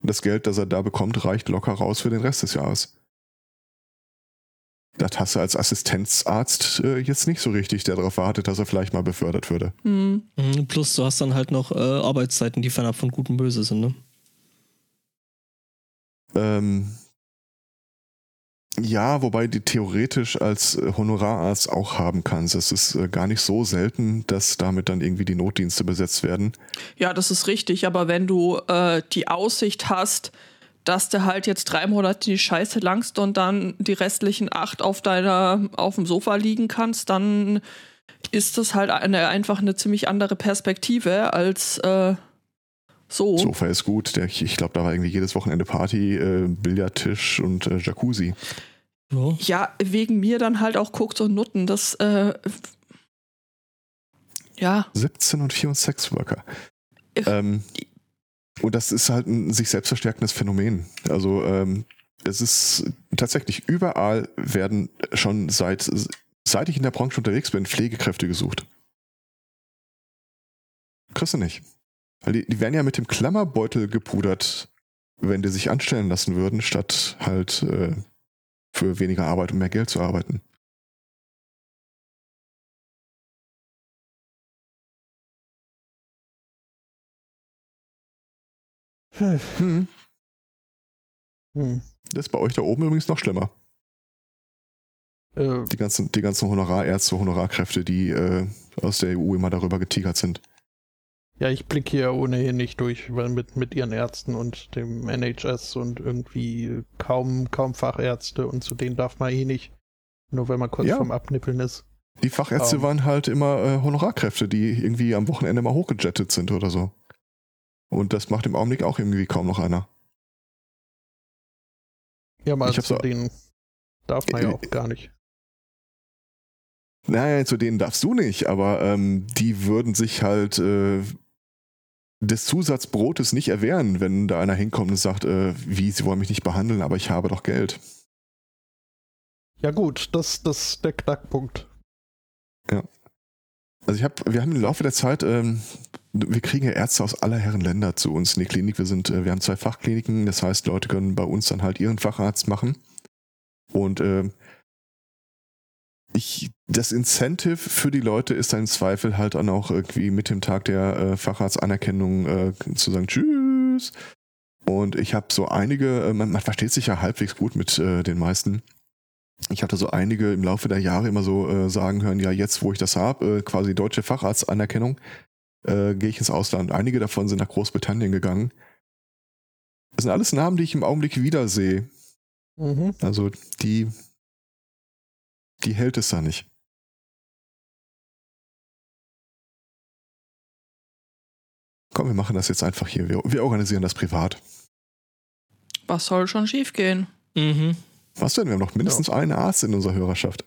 Das Geld, das er da bekommt, reicht locker raus für den Rest des Jahres. das hast du als Assistenzarzt äh, jetzt nicht so richtig, der darauf wartet, dass er vielleicht mal befördert würde. Hm. Mhm, Plus du hast dann halt noch äh, Arbeitszeiten, die fernab von Gut und Böse sind, ne? Ähm, ja, wobei die theoretisch als äh, Honorararzt auch haben kannst. Es ist äh, gar nicht so selten, dass damit dann irgendwie die Notdienste besetzt werden. Ja, das ist richtig, aber wenn du äh, die Aussicht hast, dass du halt jetzt drei Monate die Scheiße langst und dann die restlichen acht auf deiner, auf dem Sofa liegen kannst, dann ist das halt eine, einfach eine ziemlich andere Perspektive als äh, so. Sofa ist gut. Der, ich ich glaube, da war irgendwie jedes Wochenende Party, äh, Billardtisch und äh, Jacuzzi. Ja. Ja, wegen mir dann halt auch Koks und Nutten. Das, äh, ja, 17 und 4 und Sexworker. Ich- Ähm, und das ist halt ein sich selbst verstärkendes Phänomen. Also ähm, es ist tatsächlich überall werden schon seit seit ich in der Branche unterwegs bin Pflegekräfte gesucht. Kriegst du nicht. Weil die, die werden ja mit dem Klammerbeutel gepudert, wenn die sich anstellen lassen würden, statt halt äh, für weniger Arbeit und mehr Geld zu arbeiten. Hm. Hm. Das ist bei euch da oben übrigens noch schlimmer. Äh, Die ganzen, die ganzen Honorarärzte, Honorarkräfte, die äh, aus der EU immer darüber getigert sind. Ja, ich blicke hier ohnehin nicht durch, weil mit, mit ihren Ärzten und dem NHS und irgendwie kaum, kaum Fachärzte und zu denen darf man eh nicht. Nur wenn man kurz Ja. vorm Abnippeln ist. Die Fachärzte Ähm. waren halt immer äh, Honorarkräfte, die irgendwie am Wochenende mal hochgejettet sind oder so. Und das macht im Augenblick auch irgendwie kaum noch einer. Ja, mal zu so- denen darf man ja Äh, auch gar nicht. Naja, zu denen darfst du nicht, aber ähm, die würden sich halt äh, des Zusatzbrotes nicht erwehren, wenn da einer hinkommt und sagt, äh, wie, sie wollen mich nicht behandeln, aber ich habe doch Geld. Ja gut, das, das ist der Knackpunkt. Also ich habe, wir haben im Laufe der Zeit, ähm, wir kriegen ja Ärzte aus aller Herren Länder zu uns in die Klinik. Wir sind, äh, wir haben zwei Fachkliniken, das heißt, Leute können bei uns dann halt ihren Facharzt machen. Und ähm, ich, das Incentive für die Leute ist dann im Zweifel halt dann auch irgendwie mit dem Tag der äh, Facharztanerkennung äh, zu sagen Tschüss. Und ich habe so einige, äh, man, man versteht sich ja halbwegs gut mit äh, den meisten. Ich hatte so einige im Laufe der Jahre immer so äh, sagen hören, ja jetzt, wo ich das habe, quasi deutsche Facharztanerkennung, gehe ich ins Ausland. Einige davon sind nach Großbritannien gegangen. Das sind alles Namen, die ich im Augenblick wiedersehe. Mhm. Also die, die hält es da nicht. Komm, wir machen das jetzt einfach hier. Wir, wir organisieren das privat. was soll schon schiefgehen? Mhm. Was denn? Wir haben noch mindestens einen Arzt in unserer Hörerschaft.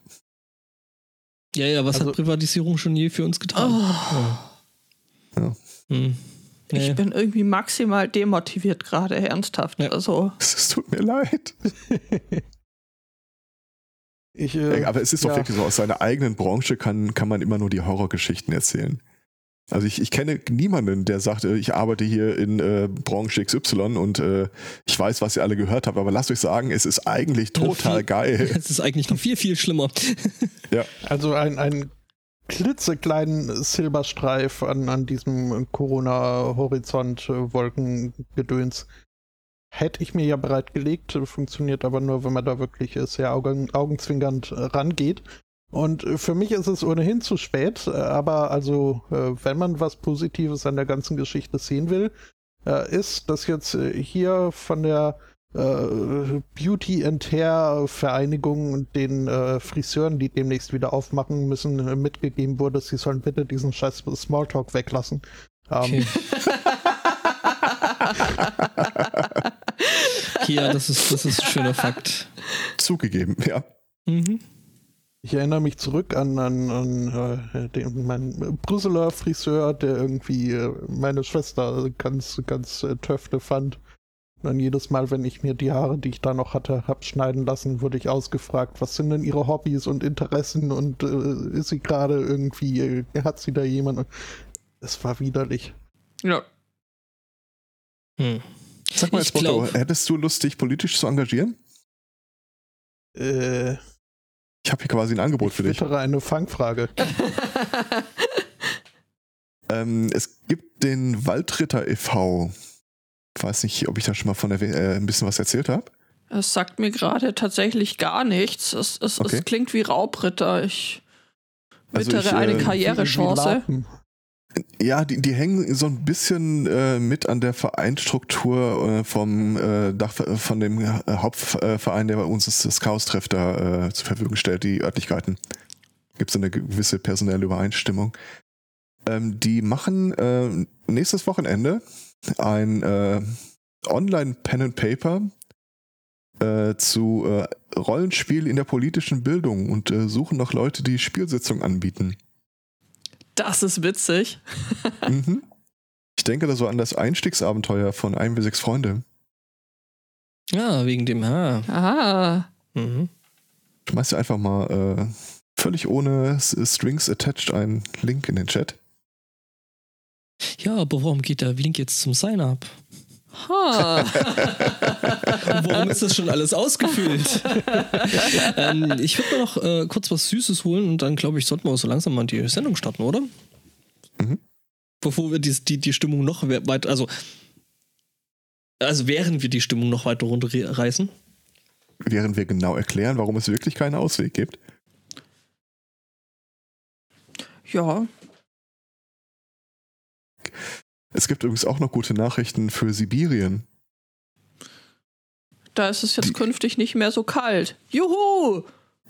Ja, ja, was Also- hat Privatisierung schon je für uns getan? Oh, Ja. Ja. Hm. ich bin irgendwie maximal demotiviert gerade, ernsthaft. Ja. Also, Es tut mir leid. Ich, äh, Aber es ist doch ja. wirklich so, aus seiner eigenen Branche kann, kann man immer nur die Horrorgeschichten erzählen. Also ich, ich kenne niemanden, der sagt, äh, ich arbeite hier in äh, Branche XY und äh, ich weiß, was ihr alle gehört habt, aber lasst euch sagen, es ist eigentlich total viel- geil. Es ist eigentlich noch viel, viel schlimmer. Also ein, ein klitzekleinen Silberstreif an, an diesem Corona-Horizont-Wolkengedöns hätte ich mir ja bereitgelegt, funktioniert aber nur, wenn man da wirklich äh, sehr augen, augenzwinkernd äh, rangeht. Und äh, für mich ist es ohnehin zu spät, aber also, wenn man was Positives an der ganzen Geschichte sehen will, ist, dass jetzt hier von der Beauty and Hair Vereinigung und den Friseuren, die demnächst wieder aufmachen müssen, mitgegeben wurde, sie sollen bitte diesen scheiß Smalltalk weglassen. Ähm, Okay. ja, das ist, das ist ein schöner Fakt. Zugegeben, ja. Mhm. Ich erinnere mich zurück an, an, an äh, den, meinen Brüsseler Friseur, der irgendwie äh, meine Schwester ganz, ganz äh, töfte fand. Und dann jedes Mal, wenn ich mir die Haare, die ich da noch hatte, hab schneiden lassen, wurde ich ausgefragt, was sind denn ihre Hobbys und Interessen und äh, ist sie gerade irgendwie, äh, hat sie da jemanden? Es war widerlich. ja. Hm. Sag mal Ich jetzt, glaub- hättest du Lust, dich politisch zu engagieren? Äh, Ich habe hier quasi ein Angebot Ich für dich. twittere eine Fangfrage. Ähm, es gibt den Waldritter e.V. Ich weiß nicht, ob ich da schon mal von der, äh, ein bisschen was erzählt habe. Es sagt mir gerade tatsächlich gar nichts. Es, es, Okay. es klingt wie Raubritter. Ich Also wittere ich, eine äh, Karrierechance. Ja, die, die hängen so ein bisschen äh, mit an der Vereinsstruktur äh, vom äh, Dach, von dem äh, Hauptverein, der bei uns das, das Chaos-Treff da äh, zur Verfügung stellt, die Örtlichkeiten. Gibt es eine gewisse personelle Übereinstimmung. Ähm, die machen äh, nächstes Wochenende ein äh, Online-Pen and Paper äh, zu äh, Rollenspiel in der politischen Bildung und äh, suchen noch Leute, die Spielsitzungen anbieten. Das ist witzig. Mhm. Ich denke da so an das Einstiegsabenteuer von 1 bis 6 Freunde. Ja, wegen dem Haar. Ah. Mhm. Schmeiß dir einfach mal äh, völlig ohne Strings attached einen Link in den Chat. Ja, aber warum geht der Link jetzt zum Sign-up? Ha. Und warum ist das schon alles ausgefüllt? ähm, ich würde mir noch äh, kurz was Süßes holen und dann glaube ich, sollten wir auch so langsam mal die Sendung starten, oder? Mhm. Bevor wir die, die, die Stimmung noch we- weiter, also, also während wir die Stimmung noch weiter runterreißen. Während wir genau erklären, warum es wirklich keinen Ausweg gibt. ja. Es gibt übrigens auch noch gute Nachrichten für Sibirien. Da ist es jetzt Die- künftig nicht mehr so kalt. Juhu!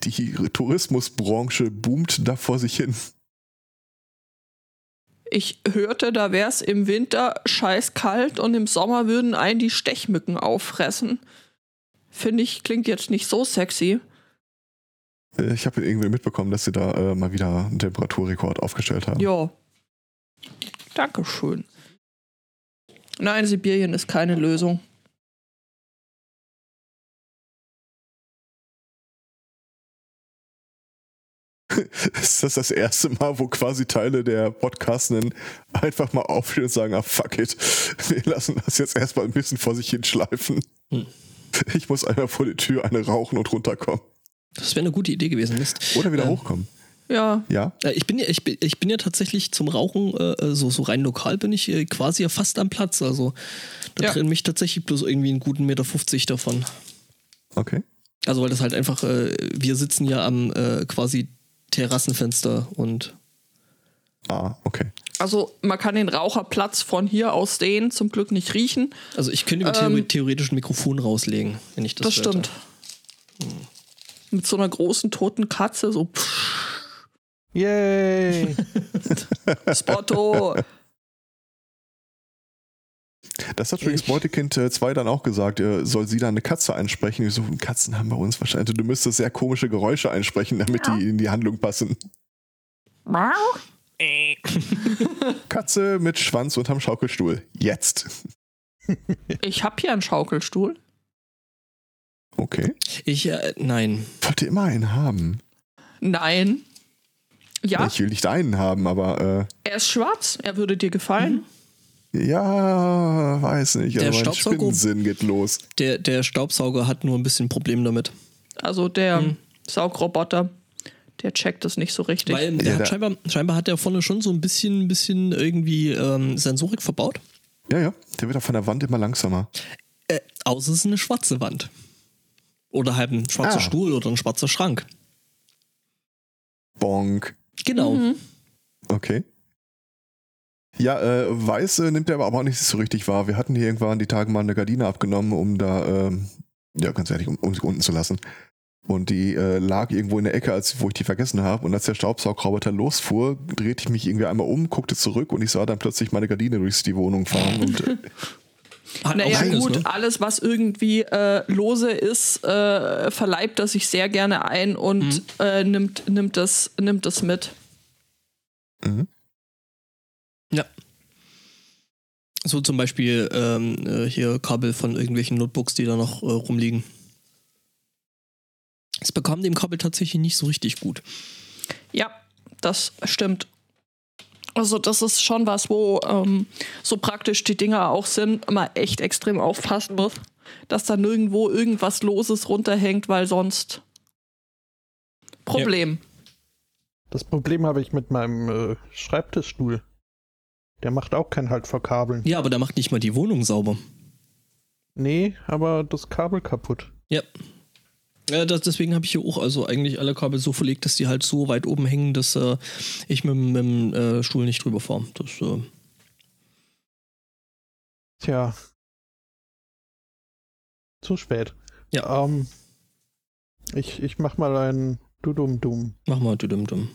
Die Tourismusbranche boomt da vor sich hin. Ich hörte, da wär's im Winter scheiß kalt und im Sommer würden einen die Stechmücken auffressen. Finde ich, klingt jetzt nicht so sexy. Äh, Ich habe irgendwie mitbekommen, dass sie da äh, mal wieder einen Temperaturrekord aufgestellt haben. Ja. Dankeschön. Nein, Sibirien ist keine Lösung. Ist das das erste Mal, wo quasi Teile der Podcastenden einfach mal aufstehen und sagen, ah fuck it, wir lassen das jetzt erstmal ein bisschen vor sich hinschleifen. Hm. Ich muss einmal vor die Tür eine rauchen und runterkommen. Das wäre eine gute Idee gewesen, Mist. Oder wieder Ähm, hochkommen. Ja, Ja? Äh, Ich bin ja, ich bin, ich bin ja tatsächlich zum Rauchen, äh, so, so rein lokal bin ich äh, quasi ja fast am Platz. Also da Ja. trennen mich tatsächlich bloß irgendwie einen guten Meter 50 davon. Okay. Also weil das halt einfach, äh, wir sitzen ja am äh, quasi Terrassenfenster und Ah, okay. also man kann den Raucherplatz von hier aus sehen, zum Glück nicht riechen. also ich könnte mir Ähm, theore theoretisch ein Mikrofon rauslegen, wenn ich das Das, wollte. stimmt. Mit so einer großen toten Katze, so psch, Yay! Spotto. Das hat übrigens Beutekind 2 dann auch gesagt, er soll sie da eine Katze einsprechen. Ich so, Katzen haben bei uns wahrscheinlich. Du müsstest sehr komische Geräusche einsprechen, damit die in die Handlung passen. Katze mit Schwanz unterm Schaukelstuhl. Jetzt. Ich hab hier einen Schaukelstuhl. Okay. Ich, äh, nein. Wollte immer einen haben. Nein. Ja, Ich will nicht einen haben, aber er ist schwarz. Er würde dir gefallen. äh, ja, weiß nicht. Der Also mein Staubsauger- Spinnensinn geht los. Der, der Staubsauger hat nur ein bisschen Problem damit. Also der Hm. Saugroboter, der checkt das nicht so richtig. Weil Ja, der da- hat scheinbar, scheinbar hat der vorne schon so ein bisschen, bisschen irgendwie ähm, Sensorik verbaut. Ja, ja. Der wird auch von der Wand immer langsamer. Äh, außer es ist eine schwarze Wand. Oder halt ein schwarzer Ah. Stuhl oder ein schwarzer Schrank. Bonk. Genau. Mhm. Okay. Ja, äh, weiß äh, nimmt er aber auch nicht so richtig wahr. Wir hatten hier irgendwann die Tage mal eine Gardine abgenommen, um da, ähm, ja, ganz ehrlich, um, um sie unten zu lassen. Und die äh, lag irgendwo in der Ecke, als wo ich die vergessen habe. Und als der Staubsaugroboter losfuhr, drehte ich mich irgendwie einmal um, guckte zurück und ich sah dann plötzlich meine Gardine durch die Wohnung fahren. Und äh, Hat Naja, gut, ne? alles, was irgendwie äh, lose ist, äh, verleibt er sich sehr gerne ein und Mhm. äh, nimmt, nimmt, das, nimmt das mit. mhm. So zum Beispiel ähm, äh, hier Kabel von irgendwelchen Notebooks, die da noch äh, rumliegen. Es bekam dem Kabel tatsächlich nicht so richtig gut. Ja, das stimmt. Also das ist schon was, wo ähm, so praktisch die Dinger auch sind, man echt extrem aufpassen muss, dass da nirgendwo irgendwas Loses runterhängt, weil sonst Problem. Das Problem habe ich mit meinem äh, Schreibtischstuhl. Der macht auch keinen Halt vor Kabeln. Ja, aber der macht nicht mal die Wohnung sauber. Nee, aber das Kabel kaputt. Ja. Ja, das, deswegen habe ich hier auch also eigentlich alle Kabel so verlegt, dass die halt so weit oben hängen, dass äh, ich mit, mit dem äh, Stuhl nicht drüber fahre. Das, äh, Tja. Zu spät. Ja. Ähm, ich, ich mach mal ein Dudum-Dum. mach mal, düdüm, düm.